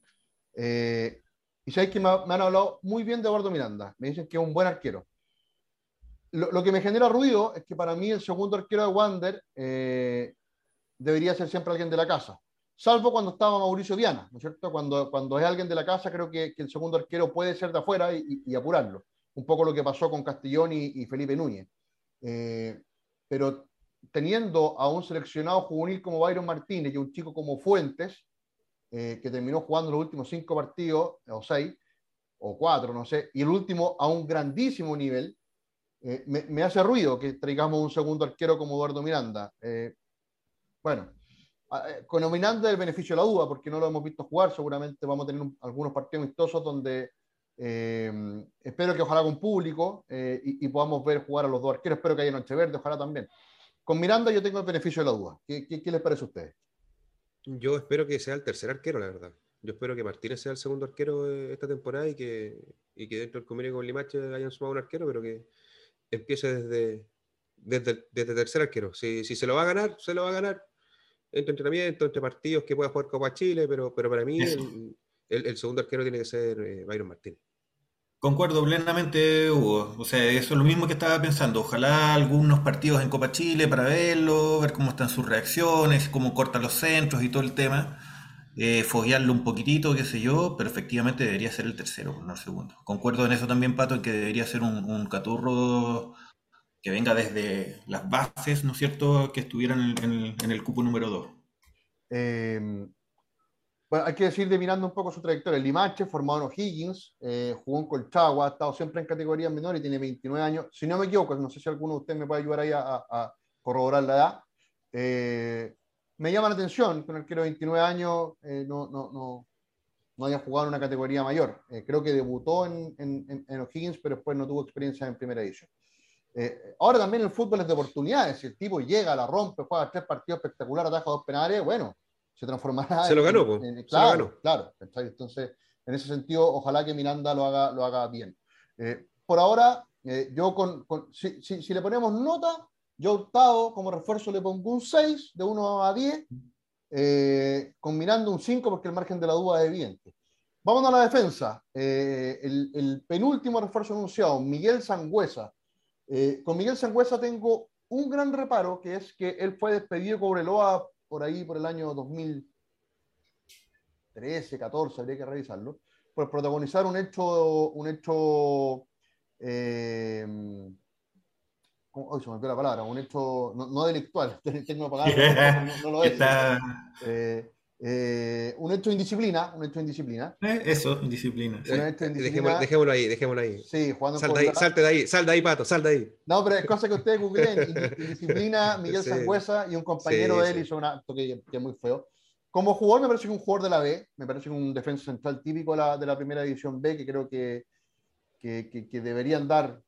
y sabéis que me, me, han hablado muy bien de Eduardo Miranda. Me dicen que es un buen arquero lo, que me genera ruido es que para mí el segundo arquero de Wander eh, debería ser siempre alguien de la casa, salvo cuando estaba Mauricio Viana, ¿no es cierto? Cuando, cuando es alguien de la casa, creo que, el segundo arquero puede ser de afuera y, apurarlo. Un poco lo que pasó con Castellón y, Felipe Núñez. Eh, pero teniendo a un seleccionado juvenil como Byron Martínez y un chico como Fuentes, eh, que terminó jugando los últimos cinco partidos, o seis, o cuatro, no sé, y el último a un grandísimo nivel, eh, me, hace ruido que traigamos un segundo arquero como Eduardo Miranda. Eh, bueno, eh, con Miranda el beneficio de la duda, porque no lo hemos visto jugar, seguramente vamos a tener algunos partidos amistosos donde espero que ojalá con público y, podamos ver jugar a los dos arqueros, espero que haya Noche Verde, ojalá también. Con Miranda yo tengo el beneficio de la duda. ¿Qué, qué, les parece a ustedes? Yo espero que sea el tercer arquero, la verdad. Yo espero que Martínez sea el segundo arquero esta temporada y que, y que dentro del convenio con Limache hayan sumado un arquero, pero que, empiece desde, desde, desde tercer arquero. Si, si, se lo va a ganar, se lo va a ganar entre entrenamiento, entre partidos que pueda jugar Copa Chile, pero, pero para mí el, el, segundo arquero tiene que ser eh, Byron Martínez. Concuerdo plenamente, Hugo. O sea, eso es lo mismo que estaba pensando. Ojalá algunos partidos en Copa Chile para verlo, ver cómo están sus reacciones, cómo cortan los centros y todo el tema eh, un poquitito, qué sé yo, pero efectivamente debería ser el tercero, no el segundo. Concuerdo en eso también, Pato, en que debería ser un, caturro que venga desde las bases, ¿no es cierto?, que estuvieran en, el, cupo número 2. Eh, bueno, hay que decir de mirando un poco su trayectoria. Limache, formado en O'Higgins, eh, jugó en Colchagua, ha estado siempre en categorías menores y tiene 29 años. Si no me equivoco, no sé si alguno de ustedes me puede ayudar ahí a, a corroborar la edad. Eh, me llama la atención que un arquero de 29 años eh, no, no, no, no, haya jugado en una categoría mayor. Eh, creo que debutó en, en, en, O'Higgins, pero después no tuvo experiencia en primera edición. Eh, ahora también el fútbol es de oportunidades. Si el tipo llega, la rompe, juega tres partidos espectaculares, ataja dos penales, bueno, se transformará. Se lo ganó, en, claro, claro. Entonces, en ese sentido, ojalá que Miranda lo haga, lo haga bien. por ahora, yo con, con si, si, si, le ponemos nota, yo octavo como refuerzo le pongo un 6, de 1 a 10, eh, combinando un 5 porque el margen de la duda es evidente. Vamos a la defensa. Eh, el, penúltimo refuerzo anunciado, Miguel Sangüesa. Eh, con Miguel Sangüesa tengo un gran reparo, que es que él fue despedido con Cobreloa por ahí, por el año 2013, 14, habría que revisarlo, por protagonizar un hecho, un hecho hoy se me olvidó la palabra, un hecho no, no delictual, tengo no, no, lo es. Eh, eh, un hecho de indisciplina, un hecho de indisciplina. Eh, eso, indisciplina. Sí. Dejémoslo, dejémoslo, ahí, dejémoslo ahí. Sí, jugando sal de ahí, Salte de ahí, sal de ahí, Pato, sal de ahí. No, pero es cosa que ustedes googleen, indisciplina, Miguel sí. Sangüesa y un compañero sí, de él hizo un acto que, que, es muy feo. Como jugador me parece que un jugador de la B, me parece que un defensa central típico de la, de la primera división B, que creo que, que, que, que deberían dar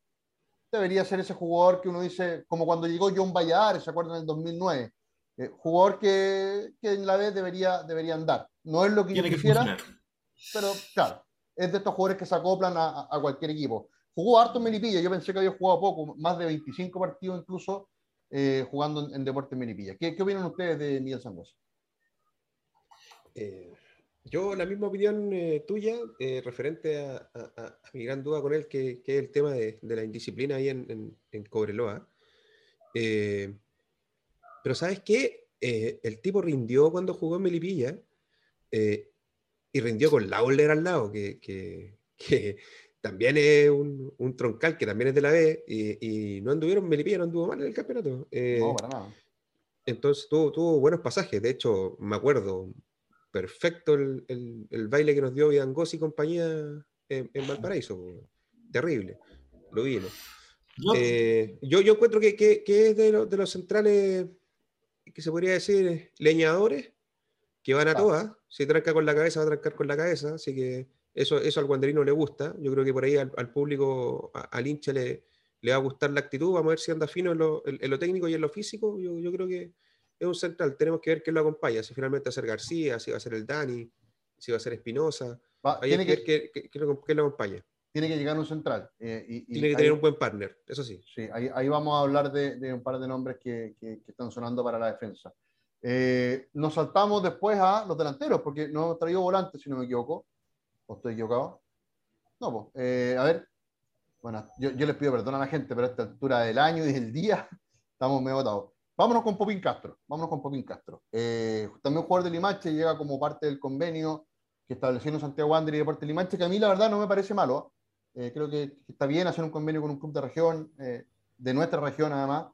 debería ser ese jugador que uno dice, como cuando llegó John Valladares, ¿se acuerdan? En el 2009. Eh, jugador que, que, en la vez debería, debería andar. No es lo que Tiene yo quisiera, pero claro, es de estos jugadores que se acoplan a, a cualquier equipo. Jugó harto en Melipilla, yo pensé que había jugado poco, más de 25 partidos incluso eh, jugando en, en Deportes Melipilla. ¿Qué, ¿Qué, opinan ustedes de Miguel Sangüesa? Eh, yo la misma opinión eh, tuya, eh, referente a, a, a, mi gran duda con él, que, que es el tema de, de, la indisciplina ahí en, en, en Cobreloa. Eh, pero ¿sabes qué? Eh, el tipo rindió cuando jugó en Melipilla eh, y rindió con Lauler al lado, que, que, que también es un, un, troncal, que también es de la B, y, y no anduvieron Melipilla, no anduvo mal en el campeonato. no, para nada. Entonces tuvo, tuvo buenos pasajes, de hecho, me acuerdo, perfecto el, el, el, baile que nos dio Vidangos y compañía en, en, Valparaíso. Terrible. Lo vimos. No. Eh, yo, yo encuentro que, que, que es de, lo, de, los centrales, que se podría decir, leñadores, que van a ah. todas. Si tranca con la cabeza, va a trancar con la cabeza. Así que eso, eso al guanderino le gusta. Yo creo que por ahí al, al público, a, al hincha le, le, va a gustar la actitud. Vamos a ver si anda fino en lo, en, en lo técnico y en lo físico. Yo, yo creo que es un central, tenemos que ver quién lo acompaña, si finalmente va a ser García, si va a ser el Dani, si va a ser Espinosa, tiene que, que, que, que, lo, lo acompaña. Tiene que llegar un central. Eh, y, y tiene que ahí, tener un buen partner, eso sí. Sí, ahí, ahí vamos a hablar de, de, un par de nombres que, están sonando para la defensa. Eh, nos saltamos después a los delanteros, porque no hemos traído volantes, si no me equivoco. ¿O estoy equivocado? No, pues, eh, a ver. Bueno, yo, yo, les pido perdón a la gente, pero a esta altura del año y del día estamos medio votados. Vámonos con Popín Castro. Vámonos con Popín Castro. Eh, también jugador de Limache llega como parte del convenio que estableció Santiago Wander y Deportes Limache, que a mí la verdad no me parece malo. Eh, creo que, está bien hacer un convenio con un club de región, eh, de nuestra región además.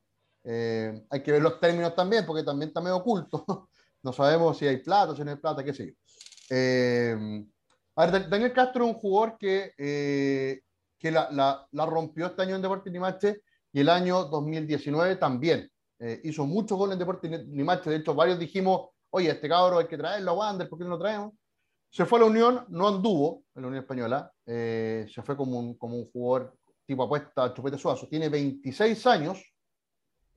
Eh, hay que ver los términos también, porque también está medio oculto. no sabemos si hay plata, si no hay plata, qué sé yo. Eh, a ver, Daniel Castro es un jugador que, que la, la, la rompió este año en Deportes Limache y el año 2019 también eh, hizo muchos goles en Deportes Limache, de hecho varios dijimos, oye, este cabro hay que traerlo a Wander, ¿por qué no lo traemos? Se fue a la Unión, no anduvo en la Unión Española, eh, se fue como un, como un jugador tipo apuesta Chupete Suazo, tiene 26 años,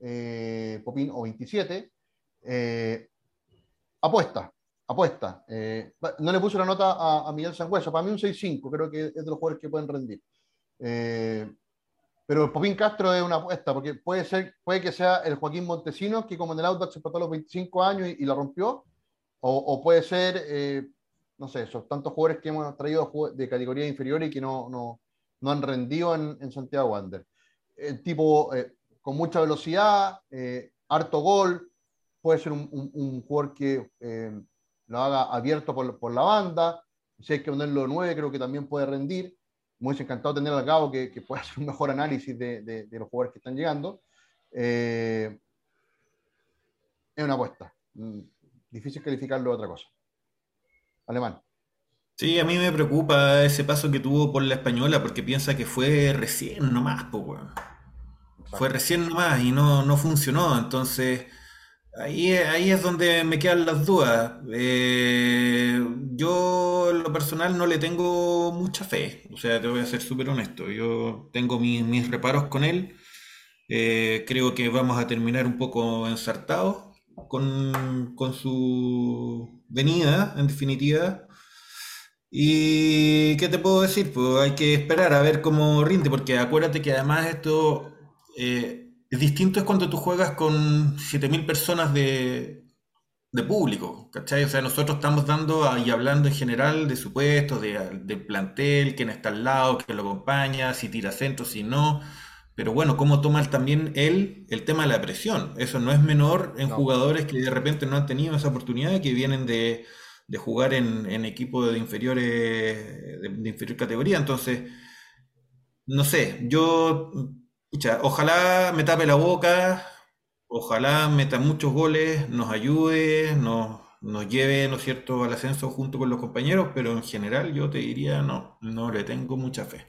eh, Popín, o 27, eh, apuesta, apuesta. Eh, no le puse la nota a, a Miguel Sangüesa, para mí un 6-5, creo que es de los jugadores que pueden rendir. Pero Popín Castro es una apuesta, porque puede ser, puede que sea el Joaquín Montesinos, que como en el Outback se empató a los 25 años y, y la rompió, o, o puede ser, eh, no sé, esos tantos jugadores que hemos traído de categoría inferior y que no, no, no han rendido en, en, Santiago Wander. El tipo eh, con mucha velocidad, eh, harto gol, puede ser un, un, un jugador que eh, lo haga abierto por, por la banda, si hay que ponerlo 9, creo que también puede rendir hubiese encantado tener al cabo que, que pueda hacer un mejor análisis de, de, de los jugadores que están llegando. Eh, es una apuesta. Mm, difícil calificarlo de otra cosa. Alemán. Sí, a mí me preocupa ese paso que tuvo por la española porque piensa que fue recién nomás, pues, Fue recién nomás y no, no funcionó. Entonces, ahí, ahí es donde me quedan las dudas. Eh, yo, en lo personal, no le tengo mucha fe. O sea, te voy a ser súper honesto. Yo tengo mis, reparos con él. Eh, creo que vamos a terminar un poco ensartados con, con su venida, en definitiva. ¿Y qué te puedo decir? Pues hay que esperar a ver cómo rinde, porque acuérdate que además esto eh, es distinto es cuando tú juegas con 7.000 personas de, de, público, ¿cachai? O sea, nosotros estamos dando y hablando en general de supuestos, de, del plantel, quién está al lado, quién lo acompaña, si tira centro, si no. Pero bueno, cómo toma también él el tema de la presión. Eso no es menor en jugadores que de repente no han tenido esa oportunidad, que vienen de de jugar en, en equipos de inferiores, de, inferior categoría. Entonces, no sé, yo, ojalá me tape la boca, ojalá meta muchos goles, nos ayude, nos, nos lleve, ¿no es cierto?, al ascenso junto con los compañeros, pero en general yo te diría no, no le tengo mucha fe.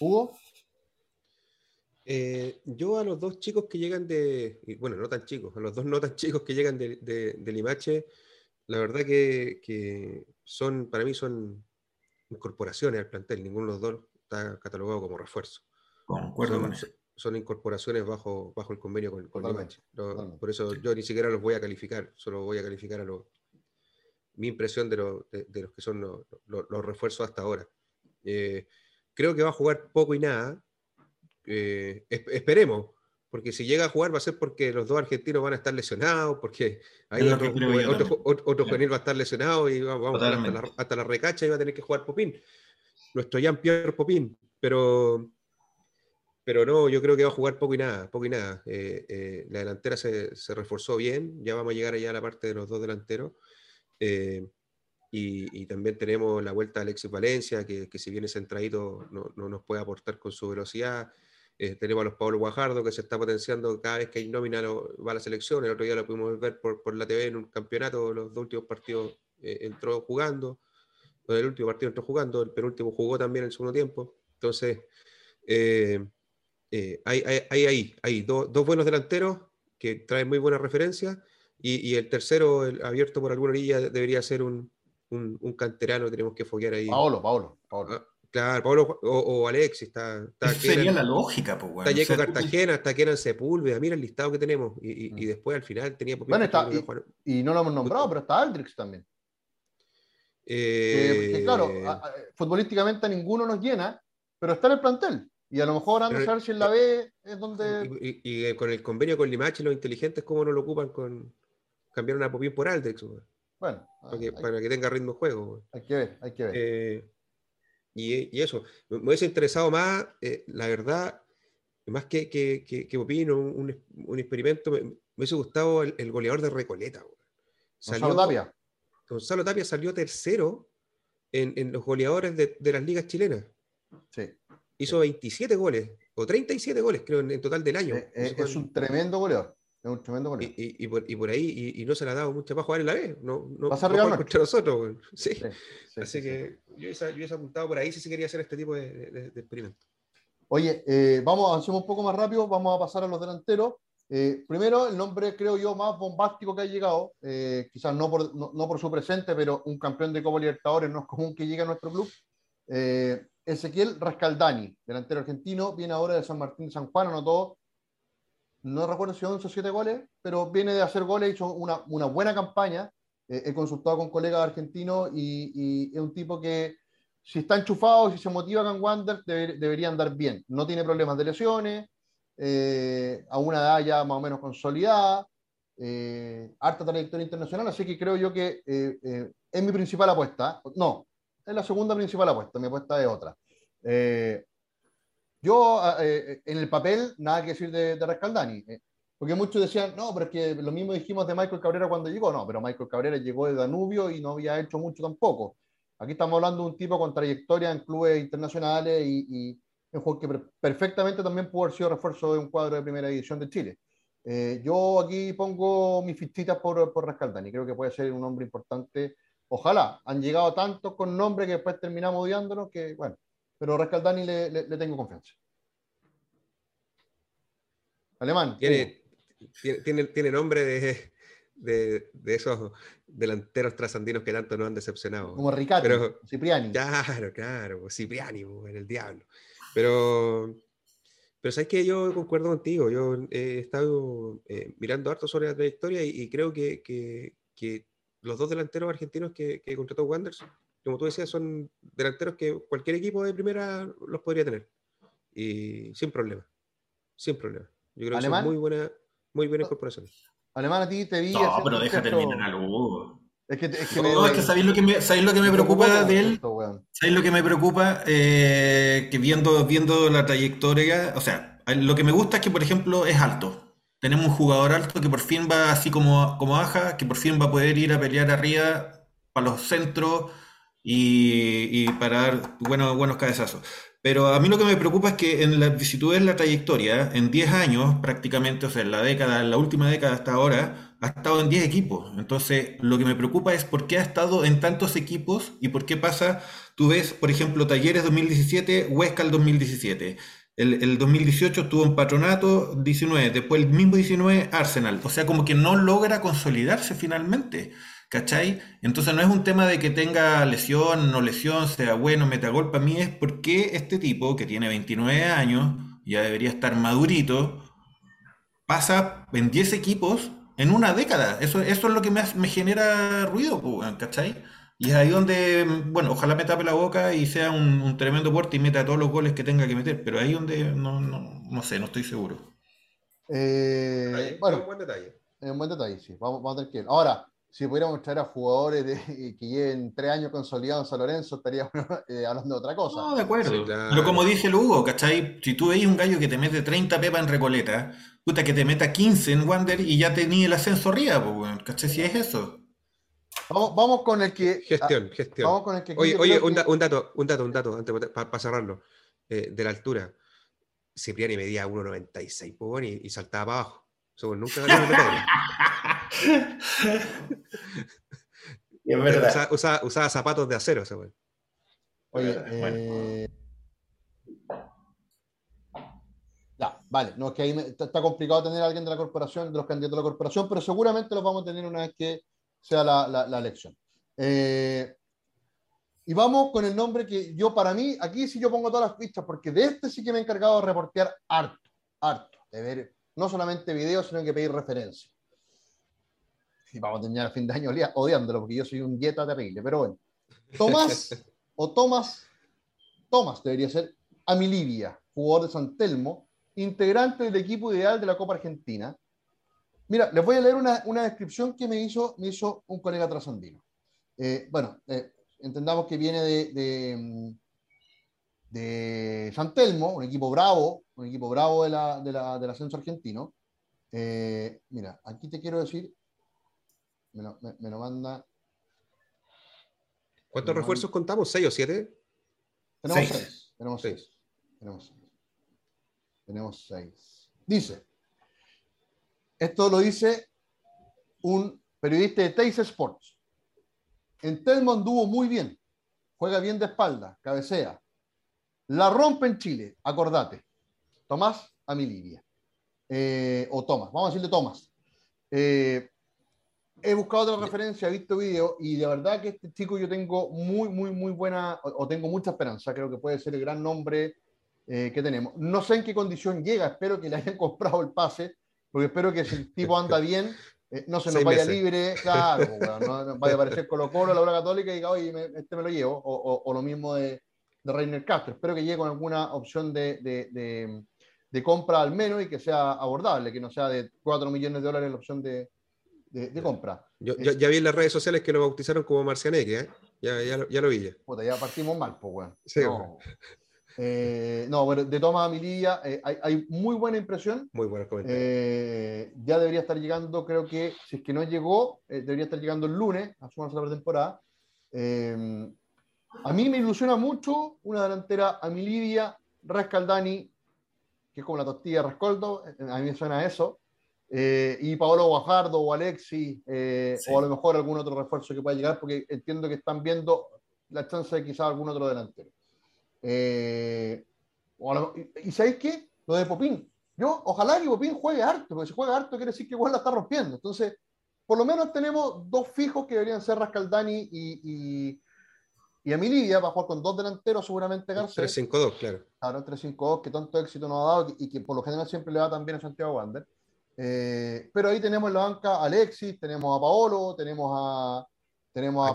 Hugo. Eh, yo a los dos chicos que llegan de, bueno, no tan chicos, a los dos no tan chicos que llegan de, de, de Limache, la verdad que, son, para mí son incorporaciones al plantel, ninguno de los dos está catalogado como refuerzo. Concuerdo son, incorporaciones bajo, bajo el convenio con, con Por eso yo ni siquiera los voy a calificar, solo voy a calificar a los, mi impresión de, de, los que son los, refuerzos hasta ahora. Eh, creo que va a jugar poco y nada. Eh, esperemos, porque si llega a jugar va a ser porque los dos argentinos van a estar lesionados, porque hay otro, otro, va a estar lesionado y vamos hasta la, recacha y va a tener que jugar Popín. Nuestro Jean-Pierre Popín, pero, pero no, yo creo que va a jugar poco y nada, poco y nada. Eh, eh, la delantera se, reforzó bien, ya vamos a llegar allá a la parte de los dos delanteros. Eh, y, también tenemos la vuelta de Alexis Valencia, que, que si viene centradito no, no, nos puede aportar con su velocidad. Tenemos a los Pablo Guajardo que se está potenciando cada vez que hay nómina va a la selección. El otro día lo pudimos ver por, por la TV en un campeonato, los dos últimos partidos entró jugando. el último partido entró jugando, el penúltimo jugó también en el segundo tiempo. Entonces, hay, hay, hay, hay dos, dos, buenos delanteros que traen muy buenas referencias. Y, y el tercero, el, abierto por alguna orilla, debería ser un, un, un canterano. Tenemos que foguear ahí. Paolo, Paolo. Paolo. Ah, Claro, Pablo o, Alexis, está, está sería la lógica, pues, bueno. Está Yeco Cartagena, está Kenan Sepúlveda, mira el listado que tenemos. Y, y, mm. después al final tenía bueno, está, y, no lo hemos nombrado, pero está Aldrix también. Eh... claro, futbolísticamente a ninguno nos llena, pero está en el plantel. Y a lo mejor a ver si en la B es donde. Y, con el convenio con Limache, los inteligentes, ¿cómo no lo ocupan con cambiar una Popín por Aldrix? Bueno, para, que, para que tenga ritmo de juego. Hay que ver, hay que ver. Eh, y, eso, me, hubiese interesado más, eh, la verdad, más que, que, que, opino, un, un, experimento, me, hubiese gustado el, goleador de Recoleta. Gonzalo Tapia. Gonzalo Tapia salió tercero en, en los goleadores de, de, las ligas chilenas. Sí. Hizo 27 goles, o 37 goles, creo, en, total del año. es un tremendo goleador. Es un tremendo Y, y, por, y, por, ahí, y, no se le ha dado mucho para jugar en la B. No, no, Pasa no contra nosotros. Sí. Así que yo hubiese, apuntado por ahí si se quería hacer este tipo de, de, experimento. Oye, eh, vamos, avancemos un poco más rápido, vamos a pasar a los delanteros. Eh, primero, el nombre creo yo más bombástico que ha llegado, eh, quizás no por, no, no, por su presente, pero un campeón de Copa Libertadores no es común que llegue a nuestro club. Ezequiel Rascaldani, delantero argentino, viene ahora de San Martín de San Juan, anotó no recuerdo si 11 o 7 goles, pero viene de hacer goles, hizo una, una buena campaña. Eh, he consultado con colegas argentinos y, es un tipo que, si está enchufado, si se motiva con Wander, debería andar bien. No tiene problemas de lesiones, eh, a una edad ya más o menos consolidada, eh, harta trayectoria internacional, así que creo yo que es mi principal apuesta. No, es la segunda principal apuesta, mi apuesta es otra. Yo, ah, eh, eh, en el papel, nada que decir de, de eh, porque muchos decían, no, pero es que lo mismo dijimos de Michael Cabrera cuando llegó, no, pero Michael Cabrera llegó de Danubio y no había hecho mucho tampoco. Aquí estamos hablando de un tipo con trayectoria en clubes internacionales y, y un juego que perfectamente también pudo haber sido refuerzo de un cuadro de primera división de Chile. Eh, yo aquí pongo mis fichitas por, por Rascaldani. Creo que puede ser un hombre importante. Ojalá. Han llegado tantos con nombre que después terminamos odiándonos que, bueno. Pero Rascaldani le, le, le tengo confianza. Alemán. Tiene, tiene, tiene, nombre de, de, de, esos delanteros trasandinos que tanto nos han decepcionado. Como Ricardo, Pero, Cipriani. Claro, claro, pues, Cipriani, pues, en el diablo. Pero, pero sabes que yo concuerdo contigo. Yo he estado eh, mirando harto sobre la trayectoria y, y creo que, que, que, los dos delanteros argentinos que, que contrató Wanderers, como tú decías, son delanteros que cualquier equipo de primera los podría tener. Y sin problema. Sin problema. Yo creo ¿Alemán? que son muy buena, muy buena incorporación. Alemán, a ti te vi. No, pero deja terminar algo. Es que, es que, no, me, es que ¿sabéis lo que me, ¿sabéis lo que me preocupa de él? ¿Sabéis lo que me preocupa? Eh, que viendo, viendo la trayectoria, o sea, lo que me gusta es que, por ejemplo, es alto. Tenemos un jugador alto que por fin va así como, como Aja, que por fin va a poder ir a pelear arriba para los centros y, y para dar buenos, buenos cabezazos. Pero a mí lo que me preocupa es que en la, si tú ves la trayectoria, en 10 años prácticamente, o sea, en la década, en la última década hasta ahora, ha estado en 10 equipos. Entonces, lo que me preocupa es por qué ha estado en tantos equipos y por qué pasa, tú ves, por ejemplo, Talleres 2017, Huesca el 2017. El, el 2018 estuvo en Patronato 19, después el mismo 19 Arsenal. O sea, como que no logra consolidarse finalmente. ¿Cachai? Entonces no es un tema de que tenga lesión, no lesión, sea bueno, metagol. Para mí es porque este tipo, que tiene 29 años, ya debería estar madurito, pasa en 10 equipos en una década. Eso, eso es lo que me, me genera ruido, ¿cachai? Y es ahí donde, bueno, ojalá me tape la boca y sea un, un tremendo puerto y meta todos los goles que tenga que meter, pero ahí donde no, no, no sé, no estoy seguro. Eh, Ahí, bueno, un buen detalle. es un buen detalle, sí. Vamos, vamos a tener que ir. Ahora, si pudiéramos traer a jugadores de, que lleven tres años consolidados en San Lorenzo, estaríamos eh, hablando de otra cosa. No, de acuerdo. Sí, claro. Pero como dice el Hugo, ¿cachai? Si tú veis un gallo que te mete 30 pepas en Recoleta, puta que te meta 15 en Wander y ya tenía el ascenso arriba, pues, ¿cachai? Si es eso. Vamos, vamos con el que. Gestión, gestión. Vamos con el que. Oye, oye un, que- da- un dato, un dato, un dato, antes para cerrarlo. Eh, de la altura. Cipriani medía 1,96 po, y, y saltaba para abajo. Eso, bueno, nunca ganó el Es usaba, usaba, usaba zapatos de acero ese güey. Oye, Bueno. eh, Ya, vale. No, es que ahí me- está, está complicado tener a alguien de la corporación, de los candidatos de la corporación, pero seguramente los vamos a tener una vez que sea la, la- la elección. Eh, y vamos con el nombre que yo, para mí, aquí sí yo pongo todas las fichas, porque de este sí que me he encargado de reportear harto, harto, de ver no solamente videos, sino que pedir referencias. Y vamos a terminar el fin de año odiándolo, porque yo soy un dieta terrible, pero bueno. Tomás, o Tomás, Tomás debería ser Amilivia, jugador de San Telmo, integrante del equipo ideal de la Copa Argentina. Mira, les voy a leer una, una descripción que me hizo, me hizo un colega trasandino. Eh, bueno, eh, entendamos que viene de, de, de San Telmo, un equipo bravo, un equipo bravo de la, de la- del ascenso argentino. Eh, mira, aquí te quiero decir, me lo, me- me lo manda, ¿Cuántos refuerzos contamos? ¿Seis o siete? tenemos Seis. seis, tenemos Seis. seis, tenemos seis, tenemos seis. Dice, esto lo dice un periodista de Teis Sports. En Telmo anduvo muy bien, juega bien de espalda, cabecea. La rompe en Chile, acordate. Tomás Amilivia. Eh, o Tomás, vamos a decirle Tomás. Eh, he buscado otra referencia, he visto vídeos y de verdad que este chico yo tengo muy, muy, muy buena, o, o tengo mucha esperanza. Creo que puede ser el gran nombre eh, que tenemos. No sé en qué condición llega, espero que le hayan comprado el pase, porque espero que si el tipo anda bien, eh, no se nos vaya meses. libre, claro, pues, weón, no, vaya a aparecer Colo Colo, la hora católica y diga, oye, me- este me lo llevo, o, o- o lo mismo de, de Reiner Castro. Espero que llegue con alguna opción de, de- de- compra al menos y que sea abordable, que no sea de 4 millones de dólares la opción de, compra. Yo, ya vi en las redes sociales que lo bautizaron como Marcianeque, ¿eh? Ya, ya, lo- ya lo vi ya. Puta, ya partimos mal, pues, weón. Sí, no. Eh, no, bueno, de Tomás Mililla eh, hay, hay muy buena impresión. Muy buenos comentarios. Eh, ya debería estar llegando, creo que, si es que no llegó, eh, debería estar llegando el lunes, a sumarse a la pretemporada. Eh, a mí me ilusiona mucho una delantera a Milivia, Rescaldani, que es como la tortilla de Rescoldo, eh, a mí me suena a eso. Eh, y Paolo Guajardo o Alexi, eh, o a lo mejor algún otro refuerzo que pueda llegar, porque entiendo que están viendo la chance de quizás algún otro delantero. Eh, y, sabéis qué? Lo de Popín. Yo, ojalá que Popín juegue harto, porque si juega harto quiere decir que igual la está rompiendo. Entonces, por lo menos tenemos dos fijos que deberían ser Rascaldani y, y, y Emilivia para jugar con dos delanteros, seguramente Garcés. 3-5-2, claro. Claro, 3-5-2, que tanto éxito nos ha dado y que por lo general siempre le va también a Santiago Wander. Eh, pero ahí tenemos en la banca a Alexis, tenemos a Paolo, tenemos a, tenemos a,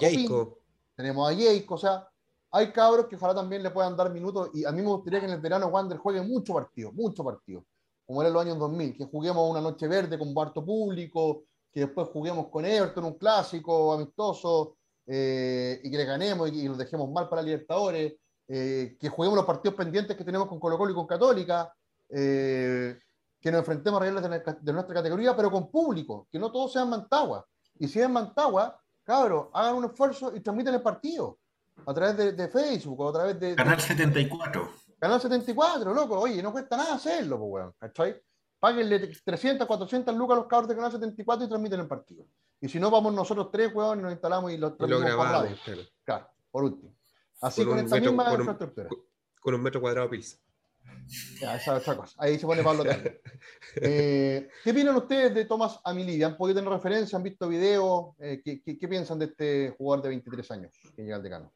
tenemos a Jayco, o sea, hay cabros que ojalá también le puedan dar minutos y a mí me gustaría que en el verano Wander juegue mucho partido, mucho partido, como era en los años 2000, que juguemos una noche verde con Barto Público, que después juguemos con Everton, un clásico amistoso, eh, y que le ganemos y, los dejemos mal para Libertadores, eh, que juguemos los partidos pendientes que tenemos con Colo Colo y con Católica, eh, que nos enfrentemos a reglas de, nuestra categoría, pero con público, que no todos sean Mantagua. Y si es Mantagua, cabros, hagan un esfuerzo y transmiten el partido a través de, Facebook o a través de... Canal 74. Canal 74, loco. Oye, no cuesta nada hacerlo, pues, weón. ¿Cachai? Páguenle 300, 400 lucas a los cabros de Canal 74 y transmiten el partido. Y si no, vamos nosotros tres, weón, y nos instalamos y lo transmitimos por radio. Claro. por último. Así con, esta misma infraestructura. con un metro cuadrado pizza. Ya, esa es otra cosa. Ahí se pone Pablo eh, ¿Qué opinan ustedes de Tomás Amilí? ¿Han podido tener referencia? ¿Han visto videos? Eh, ¿qué, piensan de este jugador de 23 años que llega al decano?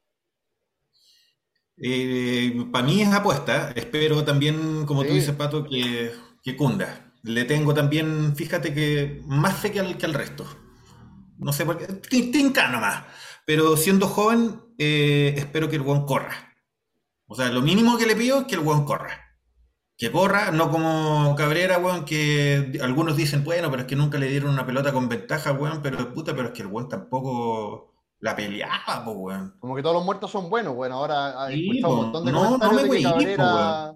Eh, para mí es apuesta. Espero también, como tú dices, Pato, que, que, cunda. Le tengo también, fíjate que más fe que al, que al resto. No sé por qué. Tinca nomás. Pero siendo joven, espero que el buen corra. O sea, lo mínimo que le pido es que el buen corra que corra, no como Cabrera, weón, que algunos dicen, bueno, pero es que nunca le dieron una pelota con ventaja, weón, pero puta, pero es que el weón tampoco la peleaba, weón. Como que todos los muertos son buenos, bueno, ahora hay un montón de no, no me de Cabrera...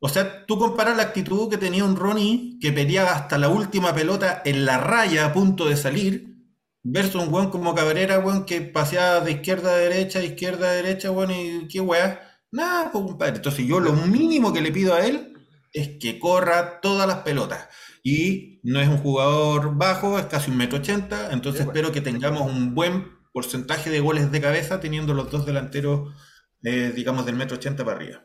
O sea, tú comparas la actitud que tenía un Ronnie que peleaba hasta la última pelota en la raya a punto de salir, versus un weón como Cabrera, weón, que paseaba de izquierda a derecha, izquierda a derecha, weón, y qué weá. Nada, pues, compadre. Entonces yo lo mínimo que le pido a él es que corra todas las pelotas. Y no es un jugador bajo, es casi un metro ochenta, entonces espero que tengamos un buen porcentaje de goles de cabeza teniendo los dos delanteros, eh, digamos, del metro ochenta para arriba.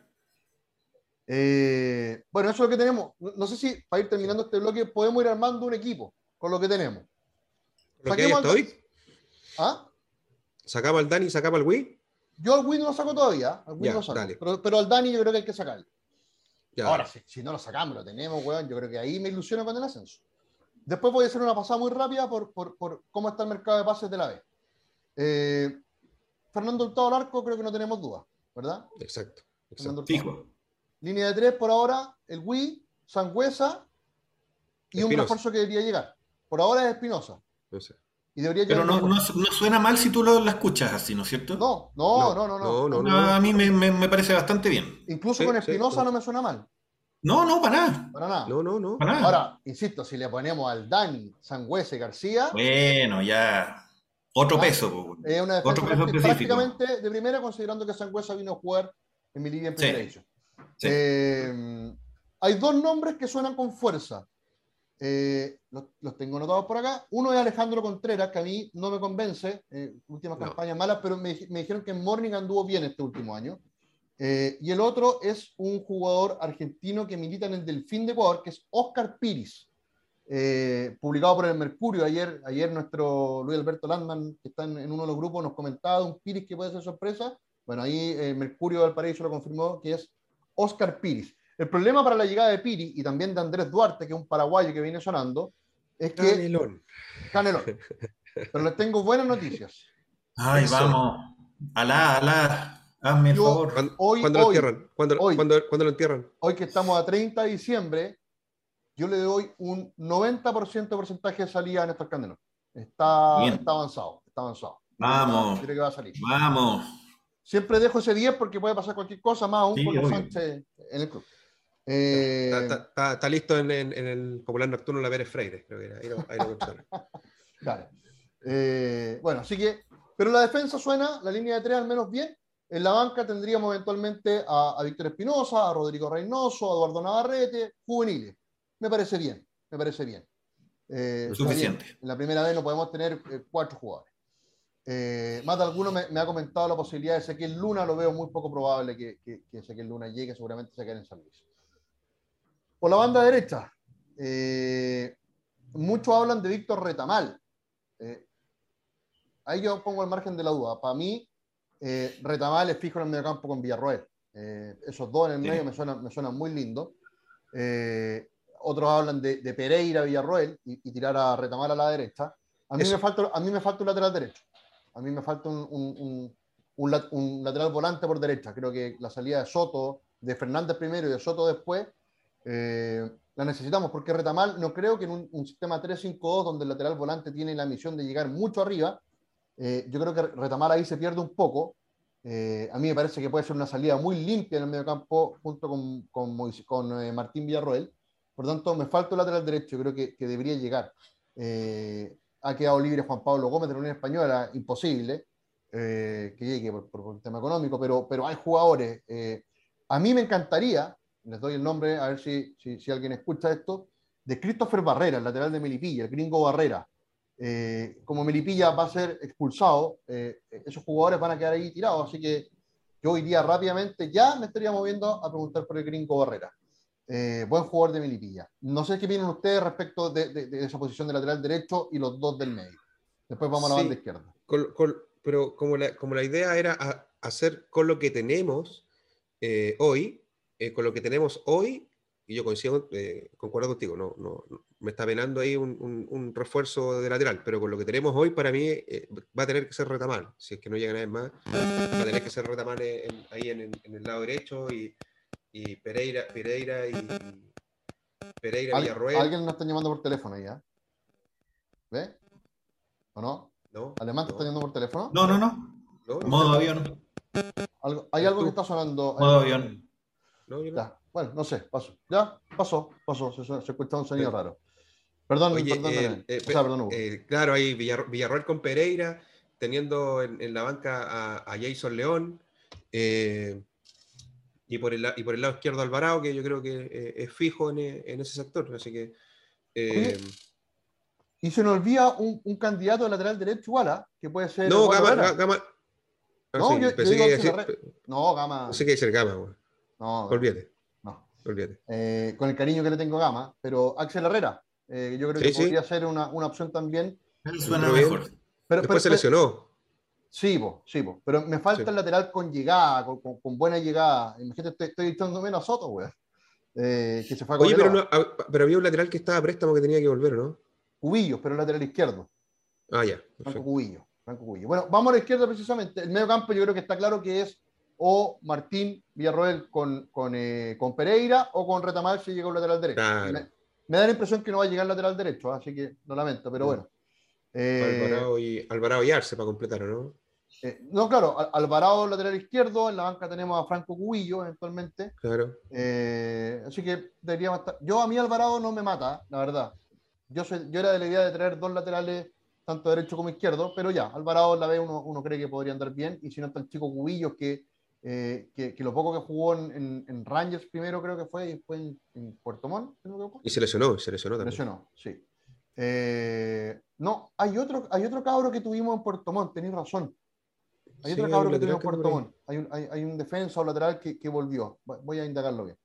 Eh, bueno, eso es lo que tenemos. No sé si para ir terminando este bloque podemos ir armando un equipo con lo que tenemos. ¿Lo que estoy? ¿Ah? ¿Sacamos al Dani, sacamos al Wii? Yo al Wii no lo saco todavía, al Wii saco, pero, pero, al Dani yo creo que hay que sacarlo. Ahora, si, si, no lo sacamos, lo tenemos, weón, yo creo que ahí me ilusiona con el ascenso. Después voy a hacer una pasada muy rápida por, por, por cómo está el mercado de pases de la B. Eh, Fernando Hurtado Larco creo que no tenemos duda, ¿verdad? Exacto. Fijo. Línea de tres por ahora, el Wii, Sangüesa y un refuerzo que debería llegar. Por ahora es Espinosa. No sé. Pero no, no, suena mal si tú lo, la escuchas así, ¿no es cierto? No, no, no, no. no, a mí me, me, parece bastante bien. Incluso con Espinosa no me suena mal. No, no, para nada. Para nada. No, no, no. Ahora, insisto, si le ponemos al Dani, Sangüese, García. Bueno, ya. Otro ah, peso. Es una defensa Otro peso prácticamente de primera, considerando que Sangüesa vino a jugar en mi liga en primera sí. Eh, hay dos nombres que suenan con fuerza. Eh, los, tengo anotados por acá. Uno es Alejandro Contreras, que a mí no me convence, eh, últimas campañas malas, pero me, dijeron que en Morning anduvo bien este último año. Eh, y el otro es un jugador argentino que milita en el Delfín de Ecuador, que es Oscar Piris, publicado por el Mercurio. Ayer, ayer nuestro Luis Alberto Landman, que está en, uno de los grupos, nos comentaba un Piris que puede ser sorpresa. Bueno, ahí el Mercurio del Paraíso lo confirmó, que es Oscar Piris. El problema para la llegada de Piri y también de Andrés Duarte, que es un paraguayo que viene sonando, es que. Canelón. Canelón. Pero les tengo buenas noticias. Ay, vamos. Alá, alá. Hazme el favor. ¿Cuándo, hoy, lo entierran? ¿Cuándo, hoy, lo entierran? Hoy que estamos a 30 de diciembre, yo le doy un 90% de porcentaje de salida en estos Canelón. Está, está avanzado. Está avanzado. Vamos. Creo que va a salir. Vamos. Siempre dejo ese 10 porque puede pasar cualquier cosa, más aún con los Sánchez en el club. Eh, está, listo en, el popular nocturno la Pérez Freire, creo que ahí lo, ahí claro. Eh, bueno, así que, pero la defensa suena, la línea de tres al menos bien. En la banca tendríamos eventualmente a, Víctor Espinosa, a Rodrigo Reynoso, a Eduardo Navarrete, juveniles. Me parece bien, me parece bien. Eh, Suficiente. En la primera vez no podemos tener eh, cuatro jugadores. Eh, más de alguno me, me, ha comentado la posibilidad de Ezequiel Luna, lo veo muy poco probable que, que, que Ezequiel Luna llegue, seguramente se quede en San Luis. Por la banda derecha, eh, muchos hablan de Víctor Retamal. Eh, ahí yo pongo el margen de la duda. Para mí, Retamal es fijo en el medio campo con Villarroel. Esos dos en el Sí. medio me suenan, me suenan muy lindos. Eh, otros hablan de, de Pereira, Villarroel y, y tirar a Retamal a la derecha. A mí, Eso. me falta, a mí me falta un lateral derecho. A mí me falta un, un- un- un lat- un lateral volante por derecha. Creo que la salida de Soto, de Fernández primero y de Soto después, eh, la necesitamos porque Retamal no creo que en un, un sistema 3-5-2 donde el lateral volante tiene la misión de llegar mucho arriba, eh, yo creo que Retamal ahí se pierde un poco. Eh, a mí me parece que puede ser una salida muy limpia en el medio campo junto con, con, Mois- con, eh, Martín Villarroel. Por tanto, me falta un lateral derecho, creo que, que debería llegar. Eh, ha quedado libre Juan Pablo Gómez de la Unión Española, imposible eh, que llegue por, por, el tema económico, pero, pero hay jugadores. eh, a mí me encantaría, les doy el nombre, a ver si, si, alguien escucha esto, de Christopher Barrera, el lateral de Melipilla, el gringo Barrera. Como Melipilla va a ser expulsado, esos jugadores van a quedar ahí tirados, así que yo iría rápidamente, ya me estaría moviendo a preguntar por el gringo Barrera. Eh, buen jugador de Melipilla. No sé qué opinan ustedes respecto de, de, de, esa posición de lateral derecho y los dos del medio. Después vamos a la banda izquierda. Con- con- pero como la, como la idea era a- hacer con lo que tenemos eh, hoy, eh, con lo que tenemos hoy, y yo coincido, eh, concuerdo contigo, no, no, no- me está venando ahí un, un- un refuerzo de lateral, pero con lo que tenemos hoy, para mí eh, va a tener que ser Retamal, si es que no llega nadie más, va a tener que ser Retamal en- en- ahí en- en el lado derecho y, y Pereira, Pereira y Pereira Al- Villarroel. Alguien nos está llamando por teléfono ya. ¿Ve? ¿O no? ¿no? ¿Alemán te está llamando por teléfono? No, no, no. no, no, Modo avión. Algo- hay algo que está sonando. Modo avión. no, yo no. Ya, bueno, no sé, pasó. Ya, pasó, pasó. Se, se escucha un sonido raro. Perdón, Oye, perdón, eh, eh, O sea, perdón, Hugo. eh, claro, ahí Villar- Villarroel con Pereira, teniendo en, en la banca a, a Jason León, eh, y, por el, y por el lado izquierdo Alvarado, que yo creo que eh, es fijo en, e- en ese sector. Así que. eh, Y se nos olvida un, un candidato de lateral derecho igual, ¿ah? que puede ser. no, Gama. Gama- ah, No, sí, yo- pensé, que iba a Axel decir. No, Gama. pensé que iba a decir Gama, güey. No, Olvídate, no. olvídate. Eh, con el cariño que le tengo a Gama, pero Axel Herrera, eh, yo creo Sí, que sí. podría ser una, una opción también. Él suena mejor. Pero, Después pero- se pero- lesionó. Sí, po, sí, po. pero me falta Sí. el lateral con llegada, con, con- con buena llegada. Imagínate, estoy, estoy echando menos a Soto, güey. Eh, que se fue a Oye, pero, no, ah, pero había un lateral que estaba a préstamo que tenía que volver, ¿no? Cubillos, pero lateral izquierdo. Ah, ya. Franco. Cubillo, Franco Cubillo. Bueno, vamos a la izquierda precisamente. El medio campo yo creo que está claro que es o Martín Villarroel con, con, eh, con Pereira o con Retamal si llega un lateral derecho. Claro. Me, me da la impresión que no va a llegar lateral derecho, así que lo lamento, pero Mm. bueno. Eh, Alvarado, y, Alvarado y Arce para completar, ¿o ¿no? Eh, no, claro, Al- Alvarado lateral izquierdo, en la banca tenemos a Franco Cubillo eventualmente. Claro. Eh, así que deberíamos estar. Yo a mí Alvarado no me mata, la verdad. Yo, soy, yo era de la idea de traer dos laterales, tanto derecho como izquierdo, pero ya, Alvarado la ve uno, uno cree que podría andar bien, y si no está el chico Cubillos, que, eh, que, que lo poco que jugó en, en- en Rangers primero creo que fue, y fue en, en Puerto Montt, no. Y se lesionó, se lesionó también. Lesionó, sí. Eh, no, hay otro, hay otro cabro que tuvimos en Puerto Montt, tenéis razón. Hay Sí, otro un que que anda Puerto. Montt. Hay un, hay, hay un defensa o lateral que, que volvió. Voy- a indagarlo bien.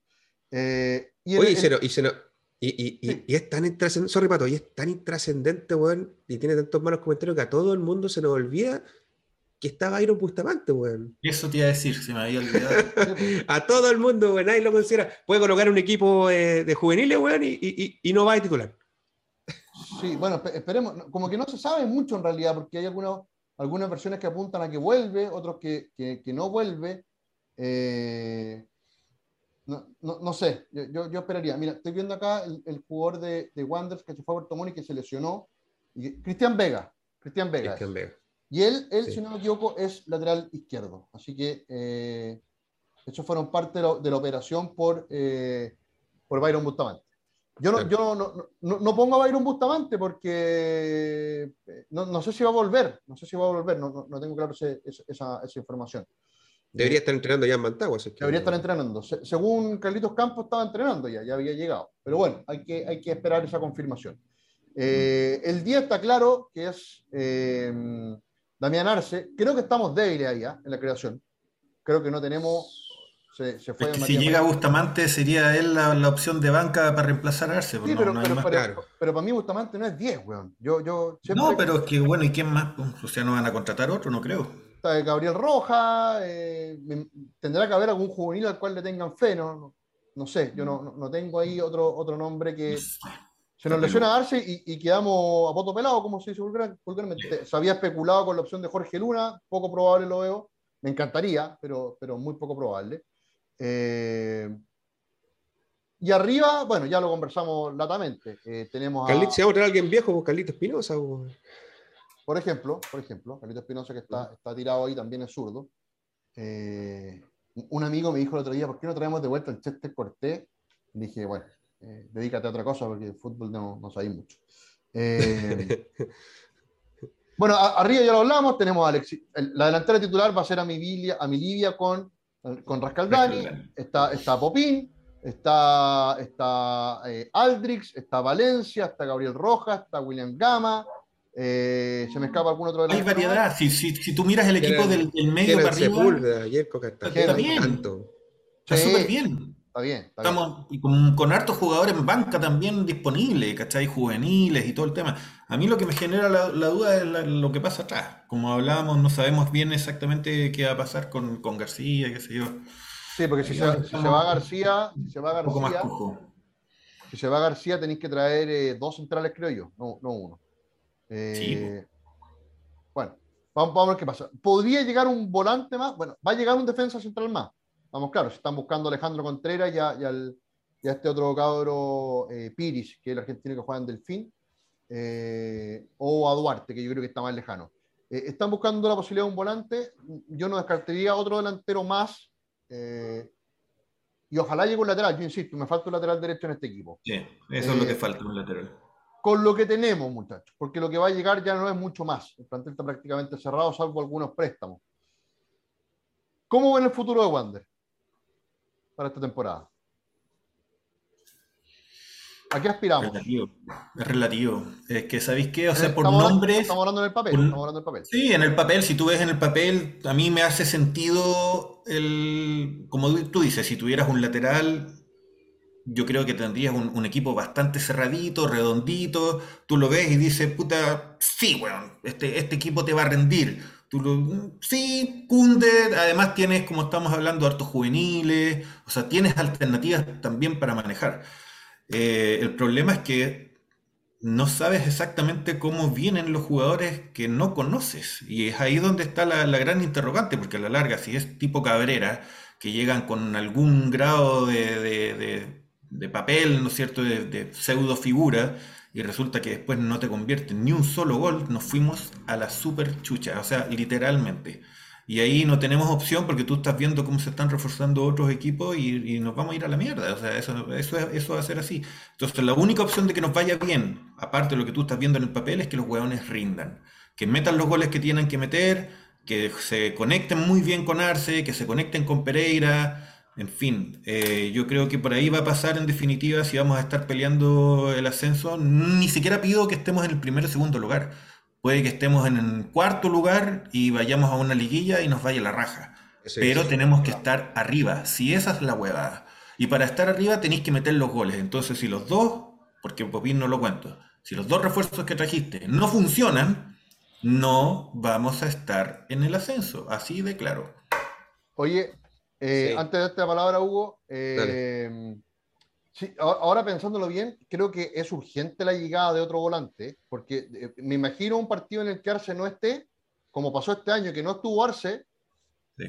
Eh, y el- Oye, y, se no- y, se no- y, Sí. es tan intrascendente, sorry Pato, y es tan intrascendente, weón, y tiene tantos malos comentarios que a todo el mundo se nos olvida que estaba Iron Bustamante, weón. Eso te iba a decir, se me había olvidado. pues, A todo el mundo, weón, nadie lo considera. Puede colocar un equipo eh, de juveniles, weón, y, y- y- y no va a titular. sí, bueno, espe- esperemos. Como que no se sabe mucho en realidad, porque hay algunos, algunas versiones que apuntan a que vuelve, otros que, que, que no vuelve. Eh, no, no, no sé, yo, yo, yo esperaría. Mira, estoy viendo acá el, el jugador de, de Wanderers que se fue a Puerto Montt y que se lesionó. Y, Cristian Vega. Cristian Vega. Cristian. Vega. Y él, él Sí. si no me equivoco, es lateral izquierdo. Así que eh, esos fueron parte de la, de la operación por, eh, por Byron Bustamante. Yo, no, yo no, no, pongo a Byron Bustamante porque eh, no, no sé si va a volver. No sé si va a volver. No, tengo claro ese- esa, esa información. Debería Eh, estar entrenando ya en Mantagua. que- Debería estar entrenando. Se- según Carlitos Campos estaba entrenando ya, ya había llegado. Pero bueno, hay que, hay que esperar esa confirmación. Eh, el día está claro que es eh, Damián Arce. Creo que estamos débiles ahí ¿ah? en la creación. Creo que no tenemos. Se, se fue Es que si llega. Bustamante sería él la, la opción de banca para reemplazar a Arce. Sí, pues no- pero, no hay pero, más. pero- claro. pero para mí Bustamante no es 10, weón. Yo, yo No, pero es que bueno, ¿y quién más? Pues, O sea, no van a contratar otro, no creo. está Gabriel Roja, eh, me- tendrá que haber algún juvenil al cual le tengan fe, no, no, no sé, yo no, no- no tengo ahí otro, otro nombre que se nos lesiona Arce y, y quedamos a poto pelado, como se dice vulgar- vulgarmente. Se había especulado con la opción de Jorge Luna, poco probable lo veo, me encantaría, pero, pero muy poco probable. Eh, y arriba, bueno, ya lo conversamos latamente. eh, tenemos a, si vamos a alguien viejo, pues, Carlitos Espinosa. pues. por ejemplo, por ejemplo, Carlito Espinosa que está, está tirado ahí también es zurdo. Eh, un amigo me dijo el otro día, ¿por qué no traemos de vuelta el Chester Cortés? Y dije, bueno, eh, dedícate a otra cosa porque el fútbol no, no sabéis mucho. Eh, bueno, a- arriba ya lo hablamos, tenemos a Alexis. el- la delantera titular va a ser a mi a mi Livia con, con Rascaldani, Rascaldani. está, está Popín, está, está eh, Aldrix, está Valencia, está Gabriel Rojas, está William Gama, eh, se me escapa algún otro Hay delantero más. variedad. Si, si, si tú miras el equipo del, del medio para arriba, Sepúlveda, Yerko Cartagena, Está bien. tanto. está Sí. súper bien. Está bien, está bien. Estamos y con, con hartos jugadores en banca también disponibles, ¿cachai? Juveniles y todo el tema. A mí lo que me genera la, la duda es la- lo que pasa atrás. Como hablábamos, no sabemos bien exactamente qué va a pasar con, con García, qué sé yo. Un Sí, porque si se, si se va García, si se va poco más García, cojo. si se va García tenéis que traer eh, dos centrales, creo yo, no, no uno. Eh, bueno, vamos, vamos a ver qué pasa. ¿Podría llegar un volante más? Bueno, va a llegar un defensa central más. Vamos, claro, si están buscando a Alejandro Contreras y a, y al- y a este otro cabro eh, Piris, que es el argentino que juega en Delfín, eh, o a Duarte, que yo creo que está más lejano. Eh, están buscando la posibilidad de un volante. Yo no descartaría otro delantero más. eh, y ojalá llegue un lateral. Yo insisto, me falta un lateral derecho en este equipo. Sí, eso es lo que falta un lateral. Con lo que tenemos, muchachos, porque lo que va a llegar ya no es mucho más. El plantel está prácticamente cerrado, salvo algunos préstamos. ¿Cómo ven el futuro de Wander para esta temporada? ¿A qué aspiramos? Relativo. Es relativo. Es que, ¿sabéis qué? O sea, por estamos, hablando- nombres. Estamos hablando del papel. por- Estamos hablando del papel. Sí, en el papel, si tú ves en el papel, a mí me hace sentido el, como tú dices, si tuvieras un lateral, yo creo que tendrías un, un equipo bastante cerradito, redondito, tú lo ves y dices, puta, sí, weón, este, este equipo te va a rendir. Tú lo, sí, cunde, además tienes, como estamos hablando, hartos juveniles, o sea, tienes alternativas también para manejar. Eh, el problema es que no sabes exactamente cómo vienen los jugadores que no conoces. Y es ahí donde está la, gran interrogante, porque a la larga, si es tipo Cabrera, que llegan con algún grado de, de- de- de papel, ¿no es cierto?, de, de pseudo figura, y resulta que después no te convierten ni un solo gol, nos fuimos a la super chucha, o sea, literalmente. Y ahí no tenemos opción porque tú estás viendo cómo se están reforzando otros equipos y, nos vamos a ir a la mierda. O sea, eso, eso, es- eso va a ser así. Entonces, la única opción de que nos vaya bien, aparte de lo que tú estás viendo en el papel, es que los hueones rindan. Que metan los goles que tienen que meter, que se conecten muy bien con Arce, que se conecten con Pereira. En fin, eh, yo creo que por ahí va a pasar en definitiva si vamos a estar peleando el ascenso. Ni siquiera pido que estemos en el primer o segundo lugar. Puede que estemos en el cuarto lugar y vayamos a una liguilla y nos vaya la raja. Sí, Pero sí. tenemos que estar arriba, si esa es la huevada. Y para estar arriba tenéis que meter los goles. Entonces, si los dos, porque Popín no lo cuento, si los dos refuerzos que trajiste no funcionan, no vamos a estar en el ascenso. Así de claro. Oye, eh, Sí. antes de darte la palabra, Hugo, eh, sí, ahora, pensándolo bien, creo que es urgente la llegada de otro volante, porque eh, me imagino un partido en el que Arce no esté, como pasó este año, que no estuvo Arce, Sí.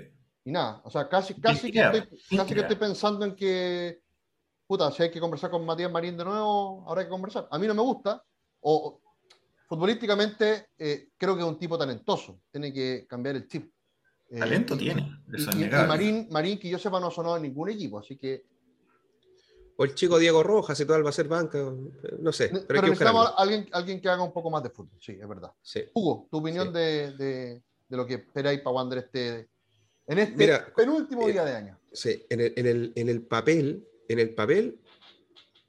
y nada, o sea, casi, casi, que estoy, ¿Quién casi que estoy pensando en que, puta, si hay que conversar con Matías Marín de nuevo, habrá que conversar. A mí no me gusta, o futbolísticamente eh, creo que es un tipo talentoso, tiene que cambiar el chip. Eh, Talento y- tiene, y, y- y. Marín, Marín, que yo sepa, no ha sonado en ningún equipo, así que. O el chico Diego Rojas y todo va a ser banca. No sé. Pero, necesitamos alguien, alguien que haga un poco más de fútbol, sí, es verdad. Sí. Hugo, tu opinión Sí. de, de- de lo que esperáis para Wander este, en este Mira, penúltimo eh, día de año. Sí, en el, en el- en el papel, en el papel,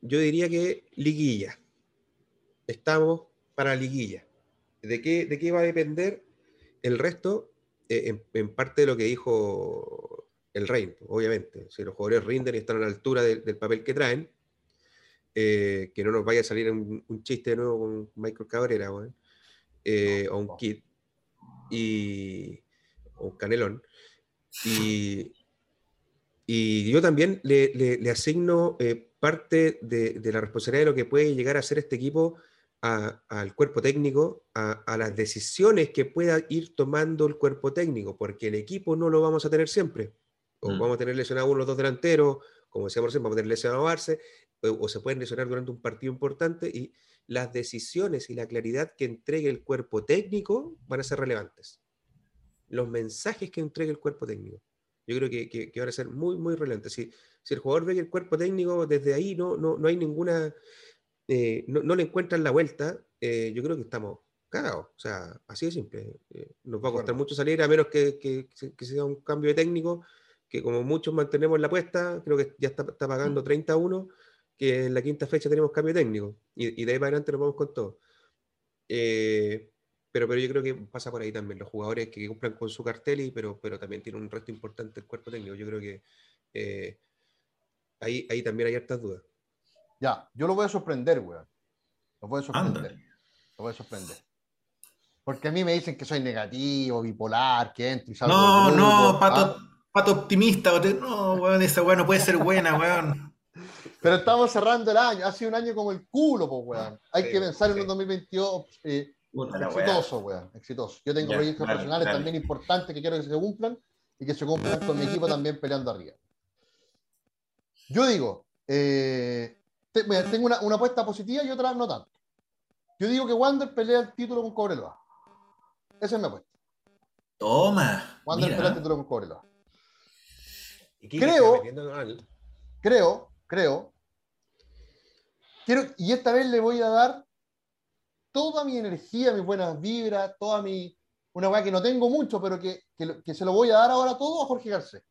yo diría que liguilla. estamos para la liguilla. ¿De qué, de qué va a depender el resto? Eh, en, parte de lo que dijo el Rey, obviamente. Si los jugadores rinden y están a la altura del papel que traen, eh, que no nos vaya a salir un, chiste de nuevo con Michael Cabrera, eh, o un Kid, y, o un Canelón. Y, y yo también le, asigno eh, parte de, la responsabilidad de lo que puede llegar a ser este equipo al cuerpo técnico, a, las decisiones que pueda ir tomando el cuerpo técnico, porque el equipo no lo vamos a tener siempre. O mm. vamos a tener lesionado uno los dos delanteros, como decíamos recién, vamos a tener lesionado a Barce, o, se pueden lesionar durante un partido importante y las decisiones y la claridad que entregue el cuerpo técnico van a ser relevantes. Los mensajes que entregue el cuerpo técnico. Yo creo que, que, van a ser muy, muy relevantes. Si, si, el jugador ve que el cuerpo técnico desde ahí no, no, no hay ninguna, eh, no, no, le encuentran la vuelta, eh, yo creo que estamos cagados. O sea, así de simple. Eh, nos va a costar mucho salir, a menos que, que, que, sea un cambio de técnico, que como muchos mantenemos la apuesta, creo que ya está, está pagando 31 que en la quinta fecha tenemos cambio técnico y, de ahí para adelante nos vamos con todo. Eh, pero, pero yo creo que pasa por ahí también, los jugadores que cumplan con su cartel, y, pero, pero también tiene un resto importante el cuerpo técnico. Yo creo que eh, ahí, ahí también hay hartas dudas. Ya, yo lo voy a sorprender, weón. Lo voy a sorprender. Lo voy a sorprender. Porque a mí me dicen que soy negativo, bipolar, que entro y salgo. No, no, pato, ¿ah? Pato optimista. No, weón, esa weón no puede ser buena, weón. Pero estamos cerrando el año. Ha sido un año como el culo, pues, weón. Hay que pensar en un 2022 eh, exitoso, weón. Exitoso. Yo tengo proyectos profesionales también importantes que quiero que se cumplan y que se cumplan con mi equipo también peleando arriba. Yo digo, eh, tengo una, una, apuesta positiva y otra no tanto. Yo digo que Wander pelea el título con Cobreloa. Esa es mi apuesta. Toma. Wander pelea el título con Cobreloa. Creo, creo creo. Quiero, y esta vez le voy a dar toda mi energía, mis buenas vibras, toda mi. Una weá que no tengo mucho, pero que, que, se lo voy a dar ahora todo a Jorge Garcés.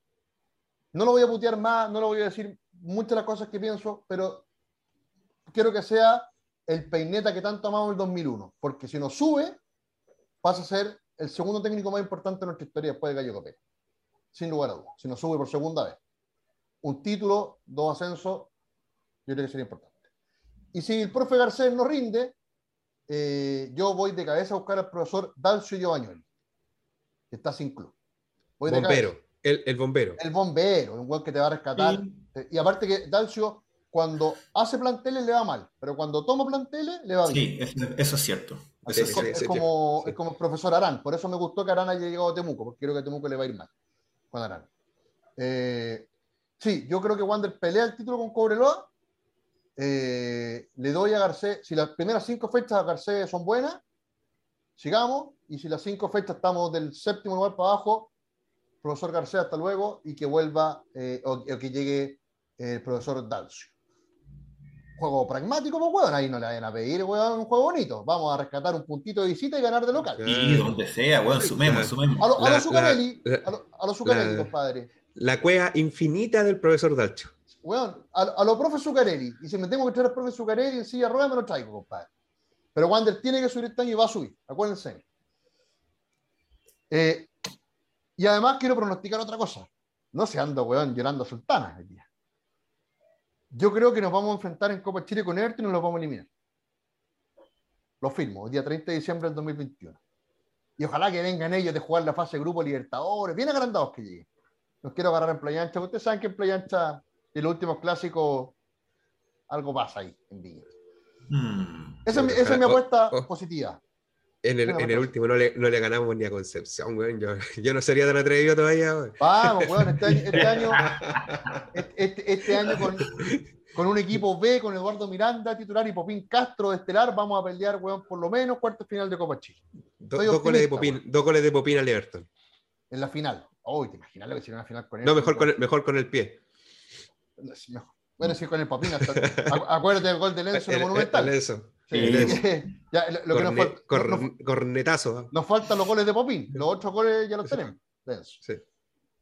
No lo voy a putear más, no lo voy a decir muchas de las cosas que pienso, pero quiero que sea el peineta que tanto amamos en el 2001, porque si nos sube, pasa a ser el segundo técnico más importante de nuestra historia después de Gallo Copé. Sin lugar a dudas, si nos sube por segunda vez un título, dos ascensos, yo creo que sería importante. Y si el profe Garcés no rinde, eh, yo voy de cabeza a buscar al profesor Dalcio Giovagnoli, que está sin club. bombero, el, bombero. El bombero, un buen que te va a rescatar. Eh, y aparte que Dalcio, cuando hace planteles le va mal, pero cuando toma planteles le va bien. Sí, eso, es cierto. es, como, es como el profesor Arán. Por eso me gustó que Arán haya llegado a Temuco, porque creo que a Temuco le va a ir mal con. Eh, Sí, yo creo que Wander pelea el título con Cobreloa. Eh, le doy a Garcés, si las primeras cinco fechas a Garcés son buenas, sigamos. Y si las cinco fechas estamos del séptimo lugar para abajo, profesor Garcés, hasta luego, y que vuelva eh, o, que llegue el profesor Dalcio. Juego pragmático, pues, weón. Ahí no le vayan a pedir, weón, un juego bonito. Vamos a rescatar un puntito de visita y ganar de local. Y donde sea, weón, sumemos, sumemos. A los a Zuccarelli, a los Zuccarelli, compadre la cueva infinita del profesor Dalcho. Bueno, a, a los profes Zuccarelli. Y si me tengo que traer al profe Zuccarelli en silla rueda, me lo traigo, compadre. Pero Wander tiene que subir este año y va a subir. Acuérdense. Eh, y además quiero pronosticar otra cosa. No se anda, weón, llorando a sultanas el día. Yo creo que nos vamos a enfrentar en Copa Chile con Everton y nos los vamos a eliminar. Lo firmo, el día 30 de diciembre del 2021. Y ojalá que vengan ellos de jugar la fase de Grupo Libertadores, bien agrandados que lleguen los quiero agarrar en Playa Ancha. Ustedes saben que en Playa Ancha, en los últimos clásicos, algo pasa ahí en Villa. Hmm. Esa, es mi, apuesta oh. positiva. En el, en el último no le, no le, ganamos ni a Concepción, güey. Yo, yo, no sería tan atrevido todavía, güey. Vamos, weón. Este año, este año, este, este año con, con, un equipo B, con Eduardo Miranda, titular, y Popín Castro de Estelar, vamos a pelear, weón, por lo menos cuarto final de Copa Chile. dos, goles de Popín, dos goles de Popín a Everton. En la final. Uy, ¿te imaginas lo que sería una final con él? No, mejor con el, mejor con el pie. Bueno, sí, con el papín. acuérdate del gol de Lenzo en el Monumental. El eso. Sí, ya, lo, que nos falta, cornetazo. Nos faltan los goles de Popín. Los otros goles ya los tenemos. Sí.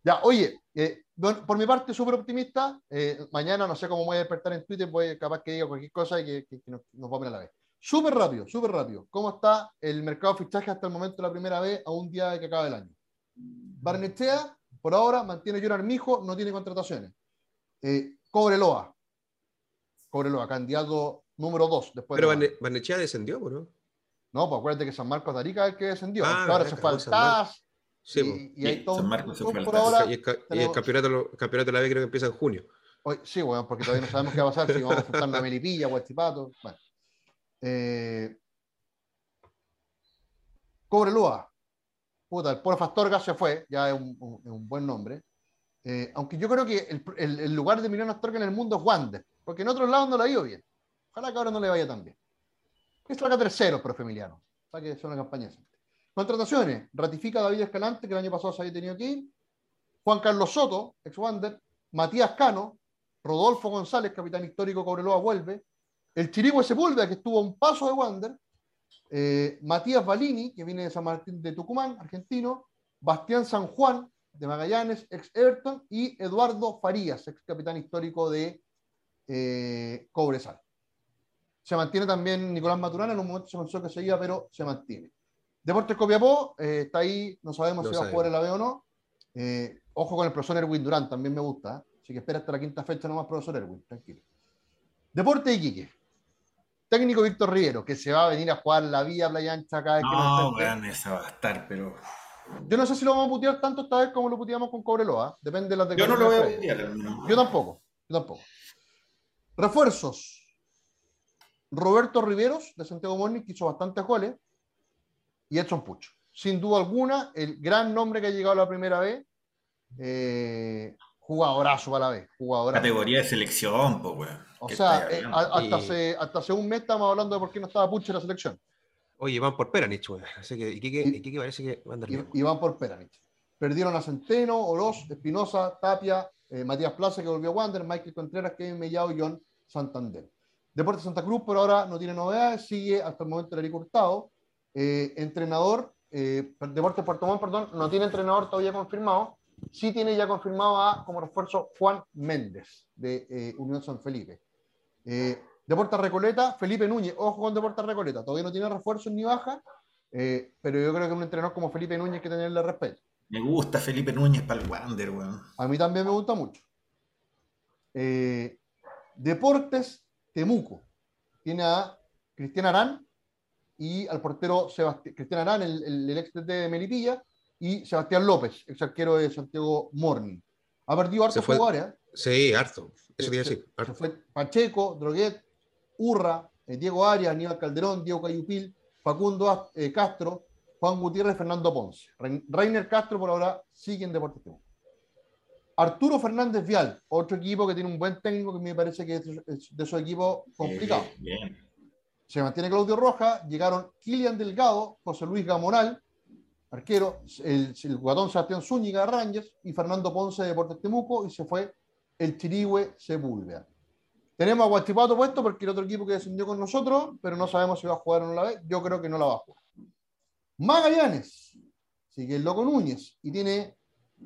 Ya, oye, eh, por mi parte, súper optimista. Eh, mañana no sé cómo voy a despertar en Twitter, voy capaz que diga cualquier cosa y que, nos, nos vamos a la vez. Súper rápido, súper rápido. ¿Cómo está el mercado de fichaje hasta el momento de la primera vez a un día de que acaba el año? Barnechea, por ahora, mantiene John Armijo, no tiene contrataciones. Eh, Cobreloa. Cobreloa, candidato número 2. Pero Barnechea descendió, ¿no? No, pues acuérdate que San Marcos de Arica es el que descendió. Ah, ahora se fue al TAS. Sí, y, hay todo San Marcos por ahora. Y el, campeonato, el campeonato de la B creo que empieza en junio. Hoy, sí, bueno, porque todavía no sabemos qué va a pasar, si vamos a enfrentar a Melipilla, Huachipato. Bueno. Eh, Cobreloa. Puta, el Polo Fastorga se fue, ya es un, un, buen nombre. Eh, aunque yo creo que el, el, el lugar de Emiliano Astorga en el mundo es Wander, porque en otros lados no le ha ido bien. Ojalá que ahora no le vaya tan bien. Es la tercero, profe Emiliano, para que sea una campaña Contrataciones. Ratifica David Escalante, que el año pasado se había tenido que ir. Juan Carlos Soto, ex Wander. Matías Cano. Rodolfo González, capitán histórico Cobreloa, vuelve. El Chirigüe Sepúlveda, que estuvo a un paso de Wander. Eh, Matías Balini, que viene de San Martín de Tucumán, argentino. Bastián San Juan, de Magallanes, ex Everton. Y Eduardo Farías, ex capitán histórico de eh, Cobresal. Se mantiene también Nicolás Maturana, en un momento se pensó que seguía, pero se mantiene. Deportes Copiapó, eh, está ahí, no sabemos si va a jugar el AVE o no. Eh, ojo con el profesor Erwin Durán, también me gusta. ¿eh? Así que espera hasta la quinta fecha nomás, profesor Erwin, tranquilo. Deporte Iquique. Técnico Víctor Riero, que se va a venir a jugar la vía Playa Ancha cada vez que No, weón, esa va a estar, pero. Yo no sé si lo vamos a putear tanto esta vez como lo puteamos con Cobreloa. Depende de las Yo no lo voy a putear, Yo tampoco, yo tampoco. Refuerzos. Roberto Riveros, de Santiago Morning, que hizo bastantes goles y Edson Pucho. Sin duda alguna, el gran nombre que ha llegado la primera vez, eh, jugadorazo a la vez. Jugadorazo. Categoría de selección, pues, weón. O sea, eh, hasta, hace, hasta hace un mes estábamos hablando de por qué no estaba Pucho en la selección. Oye, van por Peranich, weón. Así que Iquique, parece que van a y, y, van por Peranich. Perdieron a Centeno, Oroz, Espinosa, Tapia, eh, Matías Plaza, que volvió a Wander, Michael Contreras, Kevin Mellado y John Santander. Deportes Santa Cruz por ahora no tiene novedades, sigue hasta el momento el Eric Hurtado. Eh, entrenador, eh, Deportes Puerto Montt, perdón, no tiene entrenador todavía confirmado, sí tiene ya confirmado a, como refuerzo Juan Méndez de eh, Unión San Felipe. Deportes Recoleta, Felipe Núñez, ojo con Deportes Recoleta, todavía no tiene refuerzos ni baja, pero yo creo que un entrenador como Felipe Núñez hay que tenerle respeto. Me gusta Felipe Núñez para el Wander, weón. A mí también me gusta mucho. Deportes Temuco. Tiene a Cristian Arán, y al portero Cristian Arán, el, el, ex de Melipilla, y Sebastián López, ex arquero de Santiago Morning. Ha perdido harto jugadores. ¿eh? Sí, harto. Eso quiere decir. fue Pacheco, Droguet, Urra, eh, Diego Arias, Aníbal Calderón, Diego Cayupil, Facundo eh, Castro, Juan Gutiérrez, Fernando Ponce. Reiner Castro por ahora sigue en Deportes Arturo Fernández Vial, otro equipo que tiene un buen técnico que me parece que es de esos equipos complicados. bien se mantiene Claudio Roja, llegaron Kilian Delgado, José Luis Gamoral, arquero, el, el guatón Sebastián Zúñiga Rangers y Fernando Ponce de Deportes Temuco y se fue el Chirigüe Sepúlveda. Tenemos a Guachipato puesto porque el otro equipo que descendió con nosotros, pero no sabemos si va a jugar o no la vez. Yo creo que no la va a jugar. Magallanes, sigue el Loco Núñez y tiene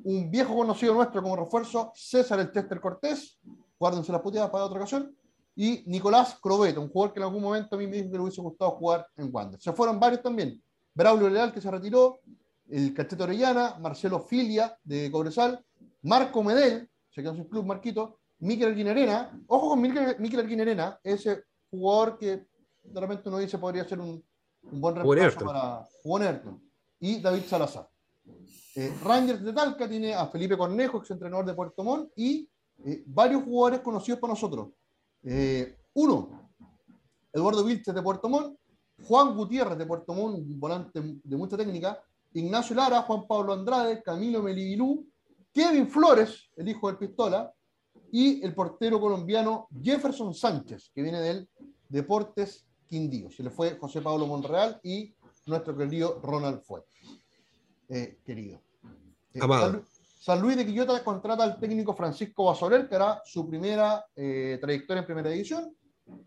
un viejo conocido nuestro como refuerzo, César el Tester Cortés. Guárdense las puteadas para otra ocasión y Nicolás Crobeto, un jugador que en algún momento a mí me hubiese gustado jugar en Wander. Se fueron varios también. Braulio Leal, que se retiró, el Cacheto Orellana, Marcelo Filia, de Cobresal, Marco Medel, se quedó en su club, Marquito, Miquel Arguinerena, ojo con Miquel Arguinerena, ese jugador que de repente uno dice podría ser un, un buen reemplazo para Juan Ayrton, y David Salazar. Eh, Rangers de Talca tiene a Felipe Cornejo, ex entrenador de Puerto Montt, y eh, varios jugadores conocidos por nosotros. Eh, uno, Eduardo Vilches de Puerto Montt, Juan Gutiérrez de Puerto Montt, volante de mucha técnica, Ignacio Lara, Juan Pablo Andrade, Camilo Melibilú, Kevin Flores, el hijo del Pistola, y el portero colombiano Jefferson Sánchez, que viene del Deportes Quindío. Se le fue José Pablo Monreal y nuestro querido Ronald Fuentes. Eh, querido. Eh, Amado. San Luis de Quillota contrata al técnico Francisco Basoler, que hará su primera eh, trayectoria en primera división.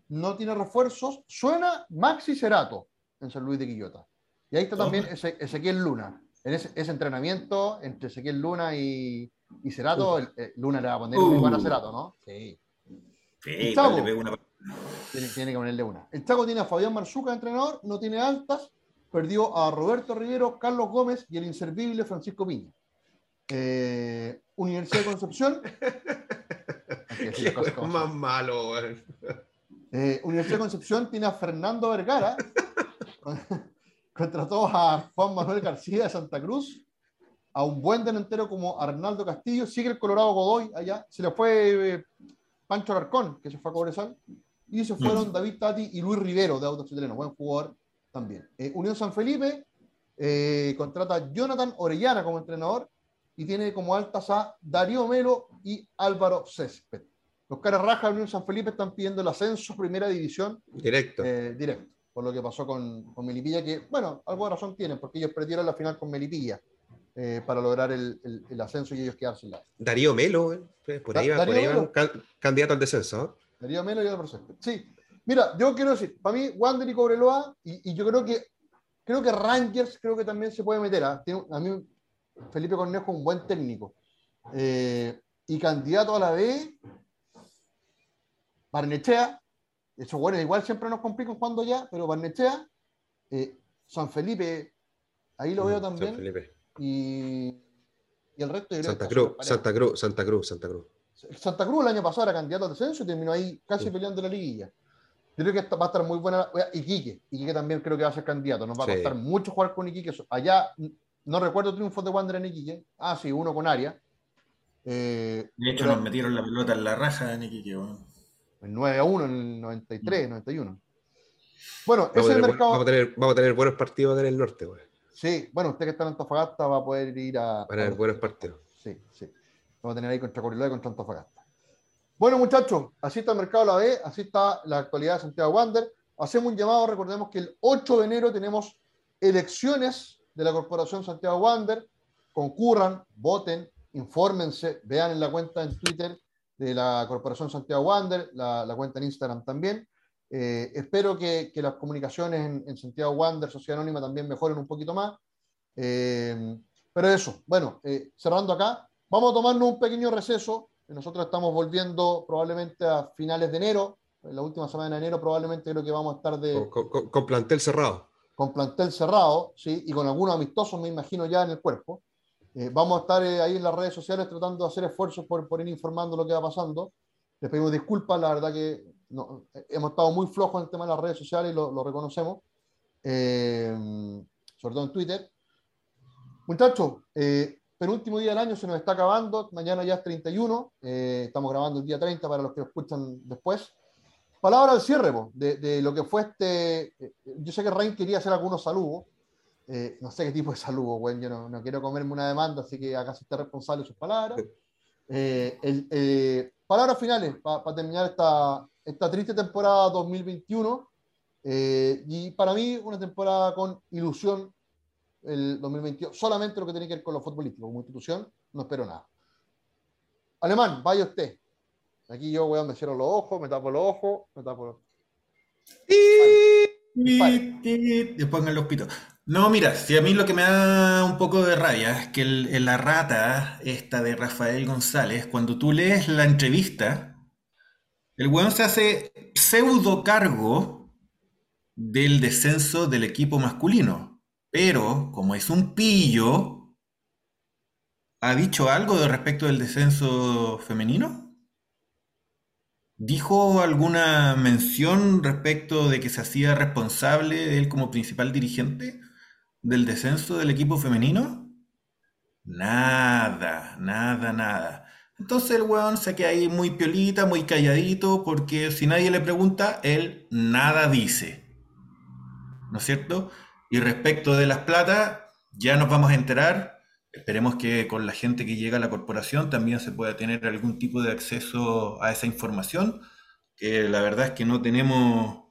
No tiene refuerzos. Suena Maxi Cerato en San Luis de Quillota. Y ahí está también Ezequiel Luna. En ese, entrenamiento entre Ezequiel Luna y, y Cerato, Luna le va a poner uh. igual a Cerato, ¿no? Sí. Sí, una Tiene, que ponerle una. El Chaco tiene a Fabián Marzuca, entrenador, no tiene altas, perdió a Roberto Rivero, Carlos Gómez y el inservible Francisco Piña. Eh, Universidad de Concepción. Qué más malo, eh, Universidad de Concepción tiene a Fernando Vergara. contrató a Juan Manuel García de Santa Cruz, a un buen delantero como Arnaldo Castillo, sigue el Colorado Godoy allá, se le fue eh, Pancho Arcón, que se fue a Cobresal, y se fueron mm. David Tati y Luis Rivero de Autos Chileno, buen jugador también. Eh, Unión San Felipe eh, contrata a Jonathan Orellana como entrenador y tiene como altas a Darío Melo y Álvaro Césped. Los caras rajas de Unión San Felipe están pidiendo el ascenso a primera división. Directo. directo por lo que pasó con, con, Melipilla, que, bueno, algo de razón tienen, porque ellos perdieron la final con Melipilla eh, para lograr el, el, ascenso y ellos quedarse en la. Darío Melo, eh, por ahí, va, por ahí va candidato al descenso. Darío Melo y el proceso. Sí, mira, yo quiero decir, para mí, Wander y Cobreloa, y, y, yo creo que creo que Rangers creo que también se puede meter. ¿ah? a mí, Felipe Cornejo es un buen técnico. Eh, y candidato a la B, Barnechea, eso bueno, igual siempre nos complican cuando ya, pero Barnechea, eh, San Felipe, ahí lo veo mm, también. San Felipe. Y, y el resto de Santa Cruz, Santa Cruz, Santa Cruz, Santa Cruz. Santa Cruz el año pasado era candidato al descenso y terminó ahí casi peleando la liguilla. Yo creo que va a estar muy buena. Iquique, Iquique también creo que va a ser candidato. Nos va a costar mucho jugar con Iquique. Allá no recuerdo triunfos de Wander en Iquique. Ah, sí, uno con Aria. Eh, de hecho, nos metieron la pelota en la raja en Iquique. 9 a 1 en el 93, 91. Bueno, vamos ese mercado. Vamos a, tener, vamos a tener buenos partidos en el norte, güey. Sí, bueno, usted que está en Antofagasta va a poder ir a. a tener buenos partidos. Sí, sí. Vamos a tener ahí contra Coriloa y contra Antofagasta. Bueno, muchachos, así está el mercado de la B, así está la actualidad de Santiago Wander. Hacemos un llamado, recordemos que el 8 de enero tenemos elecciones de la Corporación Santiago Wander. Concurran, voten, infórmense, vean en la cuenta en Twitter de la Corporación Santiago Wander, la, cuenta en Instagram también. Eh, espero que, las comunicaciones en, Santiago Wander, Sociedad Anónima, también mejoren un poquito más. Eh, pero eso, bueno, eh, cerrando acá, vamos a tomarnos un pequeño receso. Nosotros estamos volviendo probablemente a finales de enero, en la última semana de enero probablemente creo que vamos a estar de... Con, plantel cerrado. Con plantel cerrado, sí, y con algunos amistosos, me imagino, ya en el cuerpo. Eh, vamos a estar eh, ahí en las redes sociales tratando de hacer esfuerzos por, por ir informando lo que va pasando. Les pedimos disculpas, la verdad que eh, hemos estado muy flojos en el tema de las redes sociales y lo, reconocemos, sobre todo en Twitter. Muchachos, penúltimo día del año se nos está acabando, mañana ya es 31, estamos grabando el día 30 para los que lo escuchan después. Palabra al cierre, de, de, lo que fue este. Yo sé que Rain quería hacer algunos saludos. Eh, no sé qué tipo de saludo, güey. Yo no, quiero comerme una demanda, así que acá se está responsable de sus palabras. Eh, eh, palabras finales para terminar esta, esta triste temporada 2021. y para mí, una temporada con ilusión el 2021. Solamente lo que tiene que ver con lo futbolístico, como institución, no espero nada. Alemán, vaya usted. Aquí yo, weón, me cierro los ojos, me tapo los ojos, me tapo los... Y pongan los pitos. No, mira, si a mí lo que me da un poco de rabia es que la rata esta de Rafael González, cuando tú lees la entrevista, el weón se hace pseudo cargo del descenso del equipo masculino. Pero, como es un pillo, ¿ha dicho algo de respecto del descenso femenino? ¿Dijo alguna mención respecto de que se hacía responsable él como principal dirigente? del descenso del equipo femenino? Nada, nada, nada. Entonces el weón se queda ahí muy piolita, muy calladito, porque si nadie le pregunta, él nada dice. ¿No es cierto? Y respecto de las plata, ya nos vamos a enterar. Esperemos que con la gente que llega a la corporación también se pueda tener algún tipo de acceso a esa información, que la verdad es que no tenemos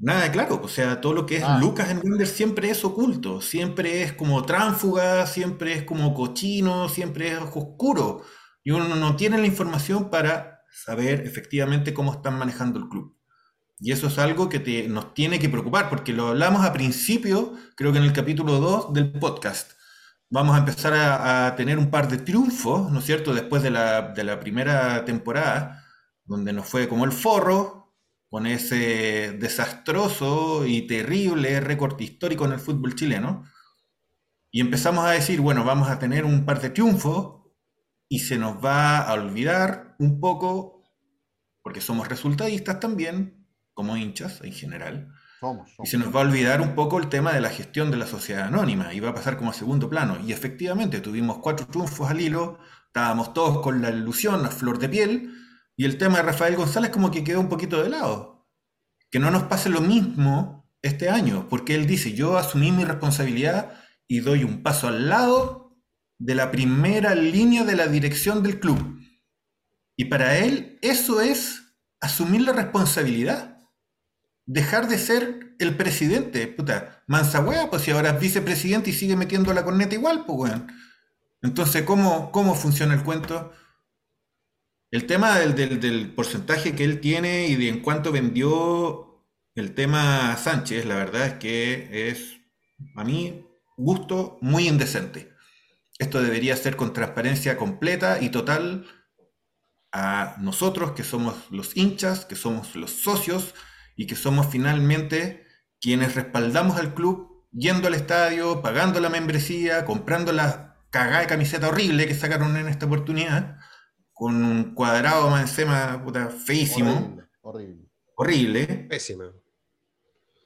Nada, claro, o sea, todo lo que es ah. Lucas en Wander siempre es oculto, siempre es como tránfuga, siempre es como cochino, siempre es oscuro. Y uno no tiene la información para saber efectivamente cómo están manejando el club. Y eso es algo que nos tiene que preocupar, porque lo hablamos a principio, creo que en el capítulo 2 del podcast. Vamos a empezar a, tener un par de triunfos, ¿no es cierto?, después de la, de la primera temporada, donde nos fue como el forro, con ese desastroso y terrible récord histórico en el fútbol chileno. Y empezamos a decir, bueno, vamos a tener un par de triunfos y se nos va a olvidar un poco, porque somos resultadistas también, como hinchas en general, y se nos va a olvidar un poco el tema de la gestión de la sociedad anónima y va a pasar como a segundo plano. Y efectivamente tuvimos cuatro triunfos al hilo, estábamos todos con la ilusión a flor de piel y el tema de Rafael González como que quedó un poquito de lado. Que no nos pase lo mismo este año, porque él dice, yo asumí mi responsabilidad y doy un paso al lado de la primera línea de la dirección del club. Y para él eso es asumir la responsabilidad dejar de ser el presidente. Puta, mansa pues si ahora es vicepresidente y sigue metiendo la corneta igual, pues weón. Entonces, ¿cómo, ¿cómo funciona el cuento? El tema del, porcentaje que él tiene y de en cuánto vendió el tema Sánchez, la verdad es que es, a mí, gusto muy indecente. Esto debería ser con transparencia completa y total a nosotros, que somos los hinchas, que somos los socios, y que somos finalmente quienes respaldamos al club yendo al estadio, pagando la membresía, comprando la cagada de camiseta horrible que sacaron en esta oportunidad, con un cuadrado más encima, puta, feísimo. Horrible. Horrible. Pésima.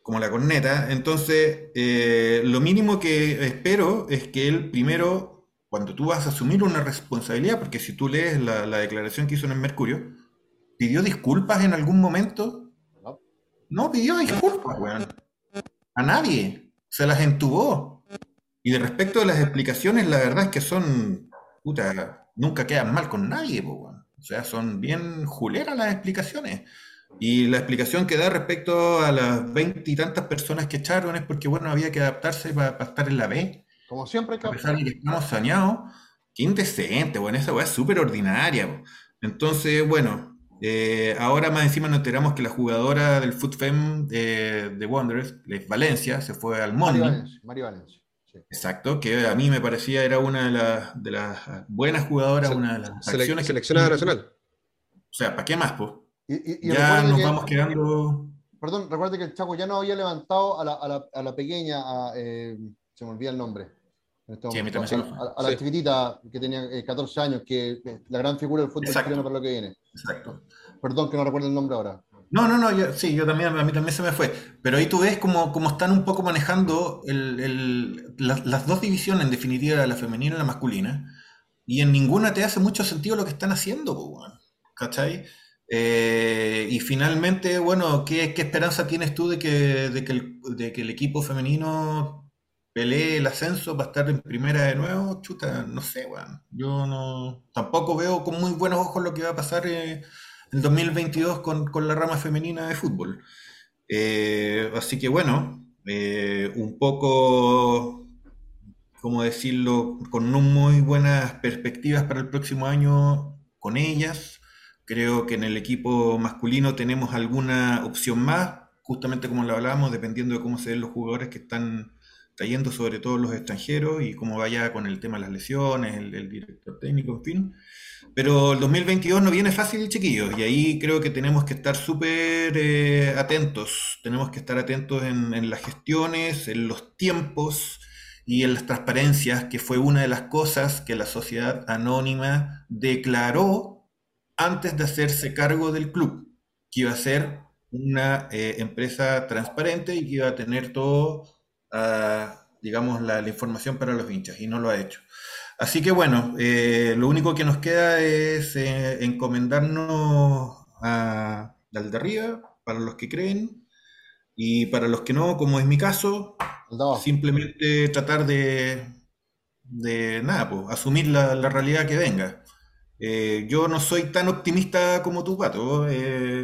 Como la corneta. Entonces, eh, lo mínimo que espero es que él primero, cuando tú vas a asumir una responsabilidad, porque si tú lees la, la declaración que hizo en el Mercurio, pidió disculpas en algún momento no pidió disculpas, weón. A nadie. Se las entubó. Y de respecto a las explicaciones, la verdad es que son. Puta, nunca quedan mal con nadie, weón. O sea, son bien juleras las explicaciones. Y la explicación que da respecto a las veintitantas personas que echaron es porque, bueno, había que adaptarse para, estar en la B. Como siempre, A pesar de que estamos saneados. Qué indecente, bueno, esa weá es súper ordinaria. Entonces, bueno, eh, ahora más encima nos enteramos que la jugadora del FootFem de, de Wanderers, Valencia, se fue al Mondi. Mario Valencia. Exacto, que a mí me parecía era una de, las, buenas jugadoras, una de las selecciones seleccionada nacional. O sea, ¿para qué más, pues? ya nos vamos quedando. Perdón, recuerda que el Chaco ya no había levantado a la, a la, a la pequeña, eh, se me olvida el nombre. Sí, a, a, la chiquitita que tenía 14 eh, años, que es la gran figura del fútbol chileno para lo que viene. Exacto. Perdón que no recuerdo el nombre ahora. No, no, no, yo, sí, yo también, a mí también se me fue. Pero ahí tú ves cómo, están un poco manejando las, dos divisiones, en definitiva, la femenina y la masculina. Y en ninguna te hace mucho sentido lo que están haciendo, ¿cachai? Eh, y finalmente, bueno, ¿qué, esperanza tienes tú de que, de que, el, de que el equipo femenino pelee el ascenso para estar en primera de nuevo? Chuta, no sé, weón. Yo no, tampoco veo con muy buenos ojos lo que va a pasar. Eh, el 2022 con, con la rama femenina de fútbol. Eh, así que bueno, eh, un poco, ¿cómo decirlo?, con no muy buenas perspectivas para el próximo año con ellas. Creo que en el equipo masculino tenemos alguna opción más, justamente como lo hablábamos, dependiendo de cómo se ven los jugadores que están cayendo, sobre todo los extranjeros, y cómo vaya con el tema de las lesiones, el, el director técnico, en fin. Pero el 2022 no viene fácil, chiquillos, y ahí creo que tenemos que estar súper eh, atentos. Tenemos que estar atentos en, las gestiones, en los tiempos y en las transparencias, que fue una de las cosas que la sociedad anónima declaró antes de hacerse cargo del club, que iba a ser una eh, empresa transparente y que iba a tener todo, ah, digamos, la la información para los hinchas, y no lo ha hecho. Así que bueno, eh, lo único que nos queda es eh, encomendarnos a, al de arriba, para los que creen, y para los que no, como es mi caso, simplemente tratar de, de nada, pues, asumir la, realidad que venga. Eh, yo no soy tan optimista como tú, Pato.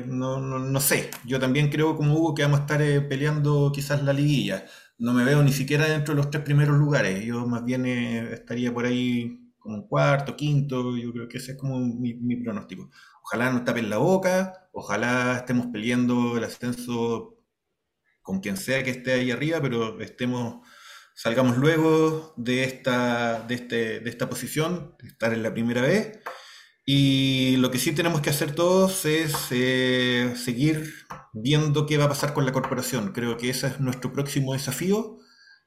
no, no, no, sé. Yo también creo, como Hugo, que vamos a estar peleando quizás la liguilla no me veo ni siquiera dentro de los tres primeros lugares. Yo más bien eh, estaría por ahí como cuarto, quinto. Yo creo que ese es como mi, pronóstico. Ojalá nos tapen la boca, ojalá estemos peleando el ascenso con quien sea que esté ahí arriba, pero estemos, salgamos luego de esta, de este, de esta posición, de estar en la primera vez. Y lo que sí tenemos que hacer todos es eh, seguir viendo qué va a pasar con la corporación. Creo que ese es nuestro próximo desafío,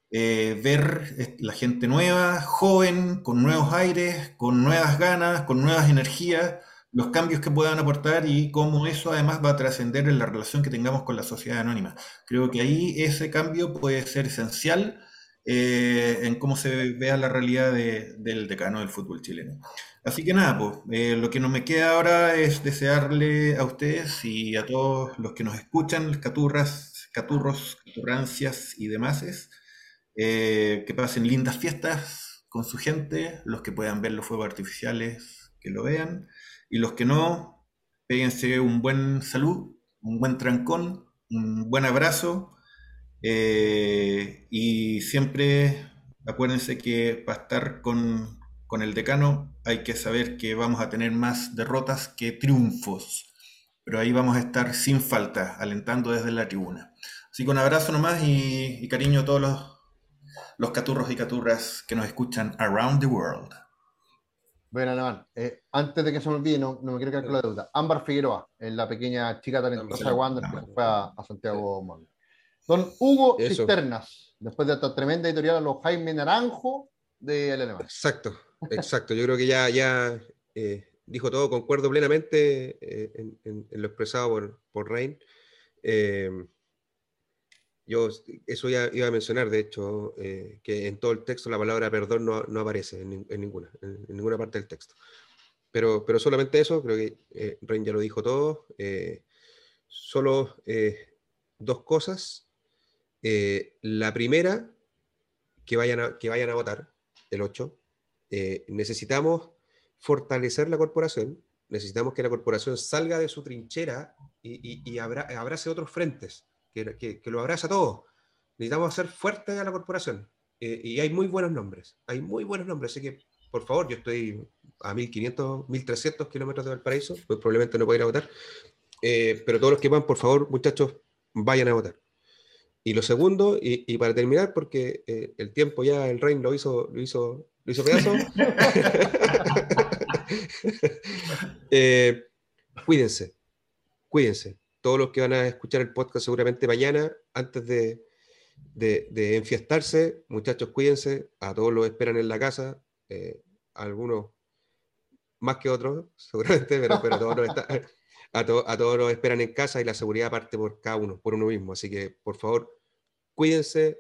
eh, ver la gente nueva, joven, con nuevos aires, con nuevas ganas, con nuevas energías, los cambios que puedan aportar y cómo eso además va a trascender en la relación que tengamos con la sociedad anónima. Creo que ahí ese cambio puede ser esencial eh, en cómo se vea la realidad del decano del fútbol chileno. Así que nada, pues, eh, lo que nos me queda ahora es desearle a ustedes y a todos los que nos escuchan, caturras, caturros, caturrancias y demás, eh, que pasen lindas fiestas con su gente, los que puedan ver los fuegos artificiales, que lo vean, y los que no, péguense un buen salud, un buen trancón, un buen abrazo eh, y siempre acuérdense que para estar con, el decano hay que saber que vamos a tener más derrotas que triunfos. Pero ahí vamos a estar sin falta, alentando desde la tribuna. Así que un abrazo nomás y, cariño a todos los, los caturros y caturras que nos escuchan around the world. Bueno, Alemán, eh, antes de que se me olvide, no, me quiero quedar con la deuda. Ámbar Figueroa, la pequeña chica talentosa de Wander que fue a, Santiago Móvil. Don Hugo Cisternas, después de esta tremenda editorial a los Jaime Naranjo de Alemán. Exacto, exacto. Yo creo que ya, ya eh, dijo todo, concuerdo plenamente eh, en, lo expresado por, por Rein. Eh, yo eso ya iba a mencionar, de hecho, que en todo el texto la palabra perdón no, aparece en, ninguna, en, ninguna parte del texto. Pero, pero solamente eso, creo que Rein ya lo dijo todo. solo dos cosas. La primera, que vayan a, que vayan a votar, el 8. Eh, necesitamos fortalecer la corporación, necesitamos que la corporación salga de su trinchera y, abrace otros frentes, que, lo abrace a todos. Necesitamos hacer fuerte a la corporación. Eh, y hay muy buenos nombres, hay muy buenos nombres, así que por favor, yo estoy a 1500, 1300 kilómetros de Valparaíso, pues probablemente no puedo ir a votar, pero todos los que van, por favor, muchachos, vayan a votar. Y lo segundo, y, para terminar, porque eh, el tiempo ya el Rein lo hizo, lo hizo, lo hizo pedazo. Eh, cuídense, cuídense. Todos los que van a escuchar el podcast seguramente mañana, antes de, de, enfiestarse, muchachos, cuídense. A todos los esperan en la casa, eh, algunos más que otros, seguramente, pero, pero todos los están a, todos los esperan en casa y la seguridad parte por cada uno, por uno mismo. Así que, por favor, cuídense.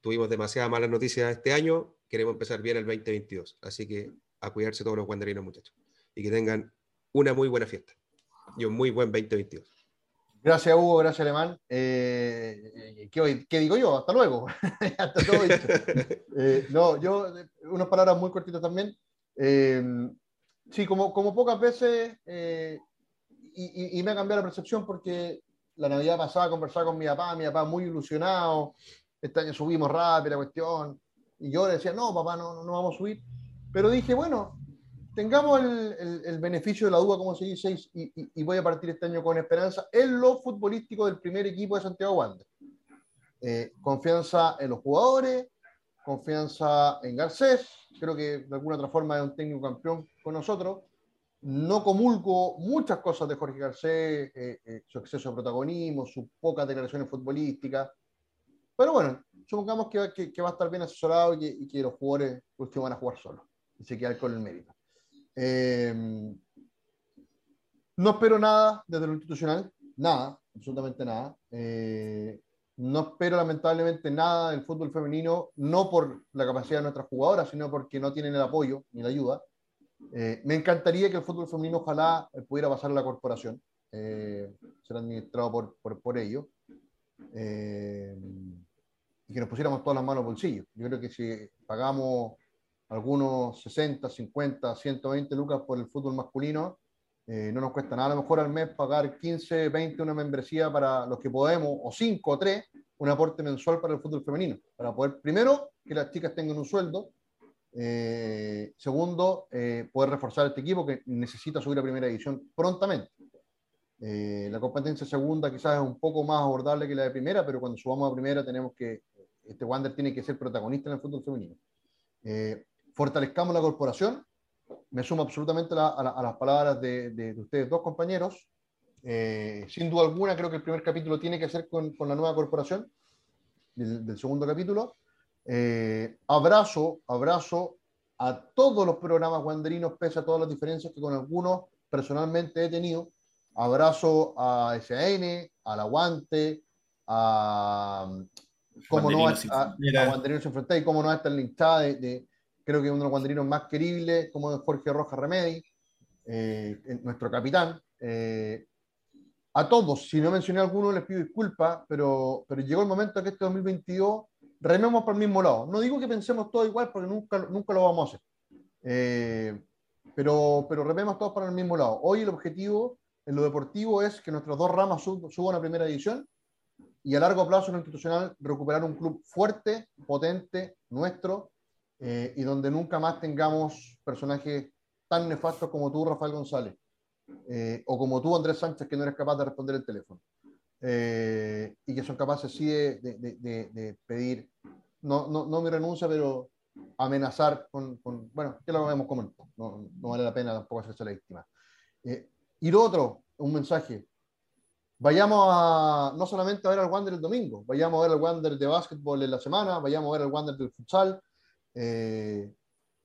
Tuvimos demasiadas malas noticias este año. Queremos empezar bien el 2022. Así que a cuidarse todos los guanderinos, muchachos. Y que tengan una muy buena fiesta y un muy buen 2022. Gracias, Hugo. Gracias, Alemán. Eh, ¿qué, digo yo? Hasta luego. Hasta todo eh, no, yo, unas palabras muy cortitas también. Eh, sí, como, como pocas veces y, me ha cambiado la percepción porque la Navidad pasada conversaba con mi papá, mi papá muy ilusionado, este año subimos rápido la cuestión, y yo le decía, no, papá, no, no vamos a subir. Pero dije, bueno, tengamos el, el, beneficio de la duda, como se dice, y, voy a partir este año con esperanza en lo futbolístico del primer equipo de Santiago Wander. Eh, confianza en los jugadores, confianza en Garcés, creo que de alguna otra forma es un técnico campeón con nosotros, no comulgo muchas cosas de Jorge Garcés, eh, eh, su exceso de protagonismo, su pocas declaraciones futbolísticas. Pero bueno, supongamos que, que, va a estar bien asesorado y que, los jugadores último van a jugar solos y se quedan con el mérito. Em, no espero nada desde lo institucional, nada, absolutamente nada. Eh, no espero lamentablemente nada del fútbol femenino, no por la capacidad de nuestras jugadoras, sino porque no tienen el apoyo ni la ayuda. Eh, me encantaría que el fútbol femenino ojalá eh, pudiera pasar a la corporación, eh, ser administrado por, por, por ellos, y que nos pusiéramos todas las manos al bolsillo. Yo creo que si pagamos algunos 60, 50, 120 lucas por el fútbol masculino, no nos cuesta nada a lo mejor al mes pagar 15, 20 una membresía para los que podemos, o 5 o 3, un aporte mensual para el fútbol femenino, para poder, primero, que las chicas tengan un sueldo, eh, segundo, eh, poder reforzar este equipo que necesita subir a primera división prontamente. Eh, la competencia segunda quizás es un poco más abordable que la de primera, pero cuando subamos a primera tenemos que, este Wander tiene que ser protagonista en el fútbol femenino. fortalezcamos la corporación, me sumo absolutamente a, las palabras de, ustedes dos compañeros, Eh, sin duda alguna, creo que el primer capítulo tiene que ser con, con la nueva corporación del, del segundo capítulo. Eh, abrazo, abrazo a todos los programas guanderinos, pese a todas las diferencias que con algunos personalmente he tenido. Abrazo a SAN, al Aguante, a, cómo no, a, a, Guanderinos y cómo no está el linchada de, de, creo que uno de los guanderinos más queribles, como es Jorge Roja Remedi, eh, nuestro capitán. Eh, a todos, si no mencioné a alguno, les pido disculpas, pero, pero llegó el momento que este 2022 rememos por el mismo lado. No digo que pensemos todo igual, porque nunca, nunca lo vamos a hacer. Eh, pero, pero rememos todos para el mismo lado. Hoy el objetivo en lo deportivo es que nuestras dos ramas sub, suban a primera división y a largo plazo en lo institucional recuperar un club fuerte, potente, nuestro, eh, y donde nunca más tengamos personajes tan nefastos como tú, Rafael González, eh, o como tú, Andrés Sánchez, que no eres capaz de responder el teléfono. Eh, y que son capaces sí de, de, de, de pedir, no, no, no, mi renuncia, pero amenazar con, con bueno, que lo vemos como no, no, vale la pena tampoco hacerse la víctima. Eh, y lo otro, un mensaje, vayamos a, no solamente a ver al Wander el domingo, vayamos a ver al Wander de básquetbol en la semana, vayamos a ver al Wander del futsal. Eh,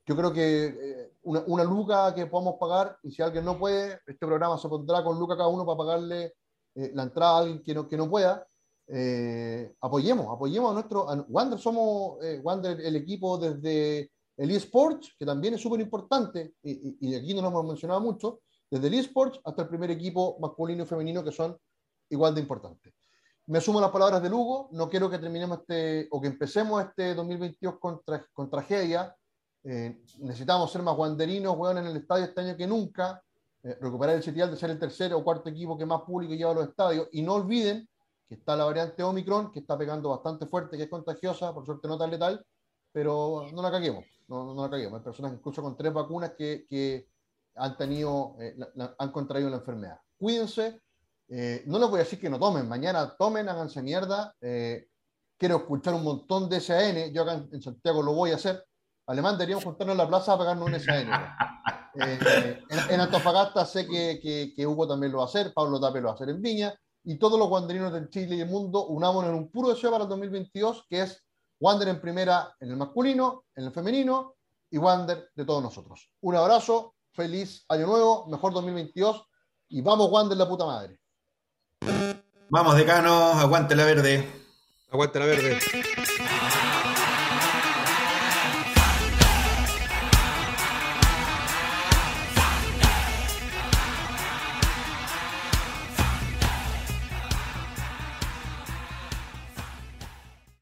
yo creo que eh, una, una, luca que podamos pagar, y si alguien no puede, este programa se pondrá con luca cada uno para pagarle eh, la entrada a alguien que no, que no pueda. Eh, apoyemos, apoyemos a nuestro. A Wander somos eh, Wander el equipo desde el eSports, que también es súper importante, y, y, aquí no lo hemos mencionado mucho, desde el eSports hasta el primer equipo masculino y femenino, que son igual de importantes. Me sumo a las palabras de Lugo, no quiero que terminemos este, o que empecemos este 2022 con, tra con tragedia. Eh, necesitamos ser más wanderinos, weón, en el estadio este año que nunca. Eh, recuperar el sitial de ser el tercer o cuarto equipo que más público lleva a los estadios. Y no olviden que está la variante Omicron, que está pegando bastante fuerte, que es contagiosa, por suerte no tan letal, pero no la caguemos, no, no la caguemos. Hay personas incluso con tres vacunas que, que han tenido, eh, la, la, han contraído la enfermedad. Cuídense, eh, no les voy a decir que no tomen, mañana tomen, háganse mierda. Eh, quiero escuchar un montón de SAN, yo acá en, Santiago lo voy a hacer. Alemán, deberíamos juntarnos en la plaza a pagarnos un SAN. Eh, en, en, Antofagasta sé que, que, que, Hugo también lo va a hacer, Pablo Tape lo va a hacer en Viña, y todos los guanderinos del Chile y el mundo unámonos en un puro deseo para el 2022, que es Wander en primera en el masculino, en el femenino, y Wander de todos nosotros. Un abrazo, feliz año nuevo, mejor 2022, y vamos Wander la puta madre. Vamos, decano, aguante la verde. Aguante la verde.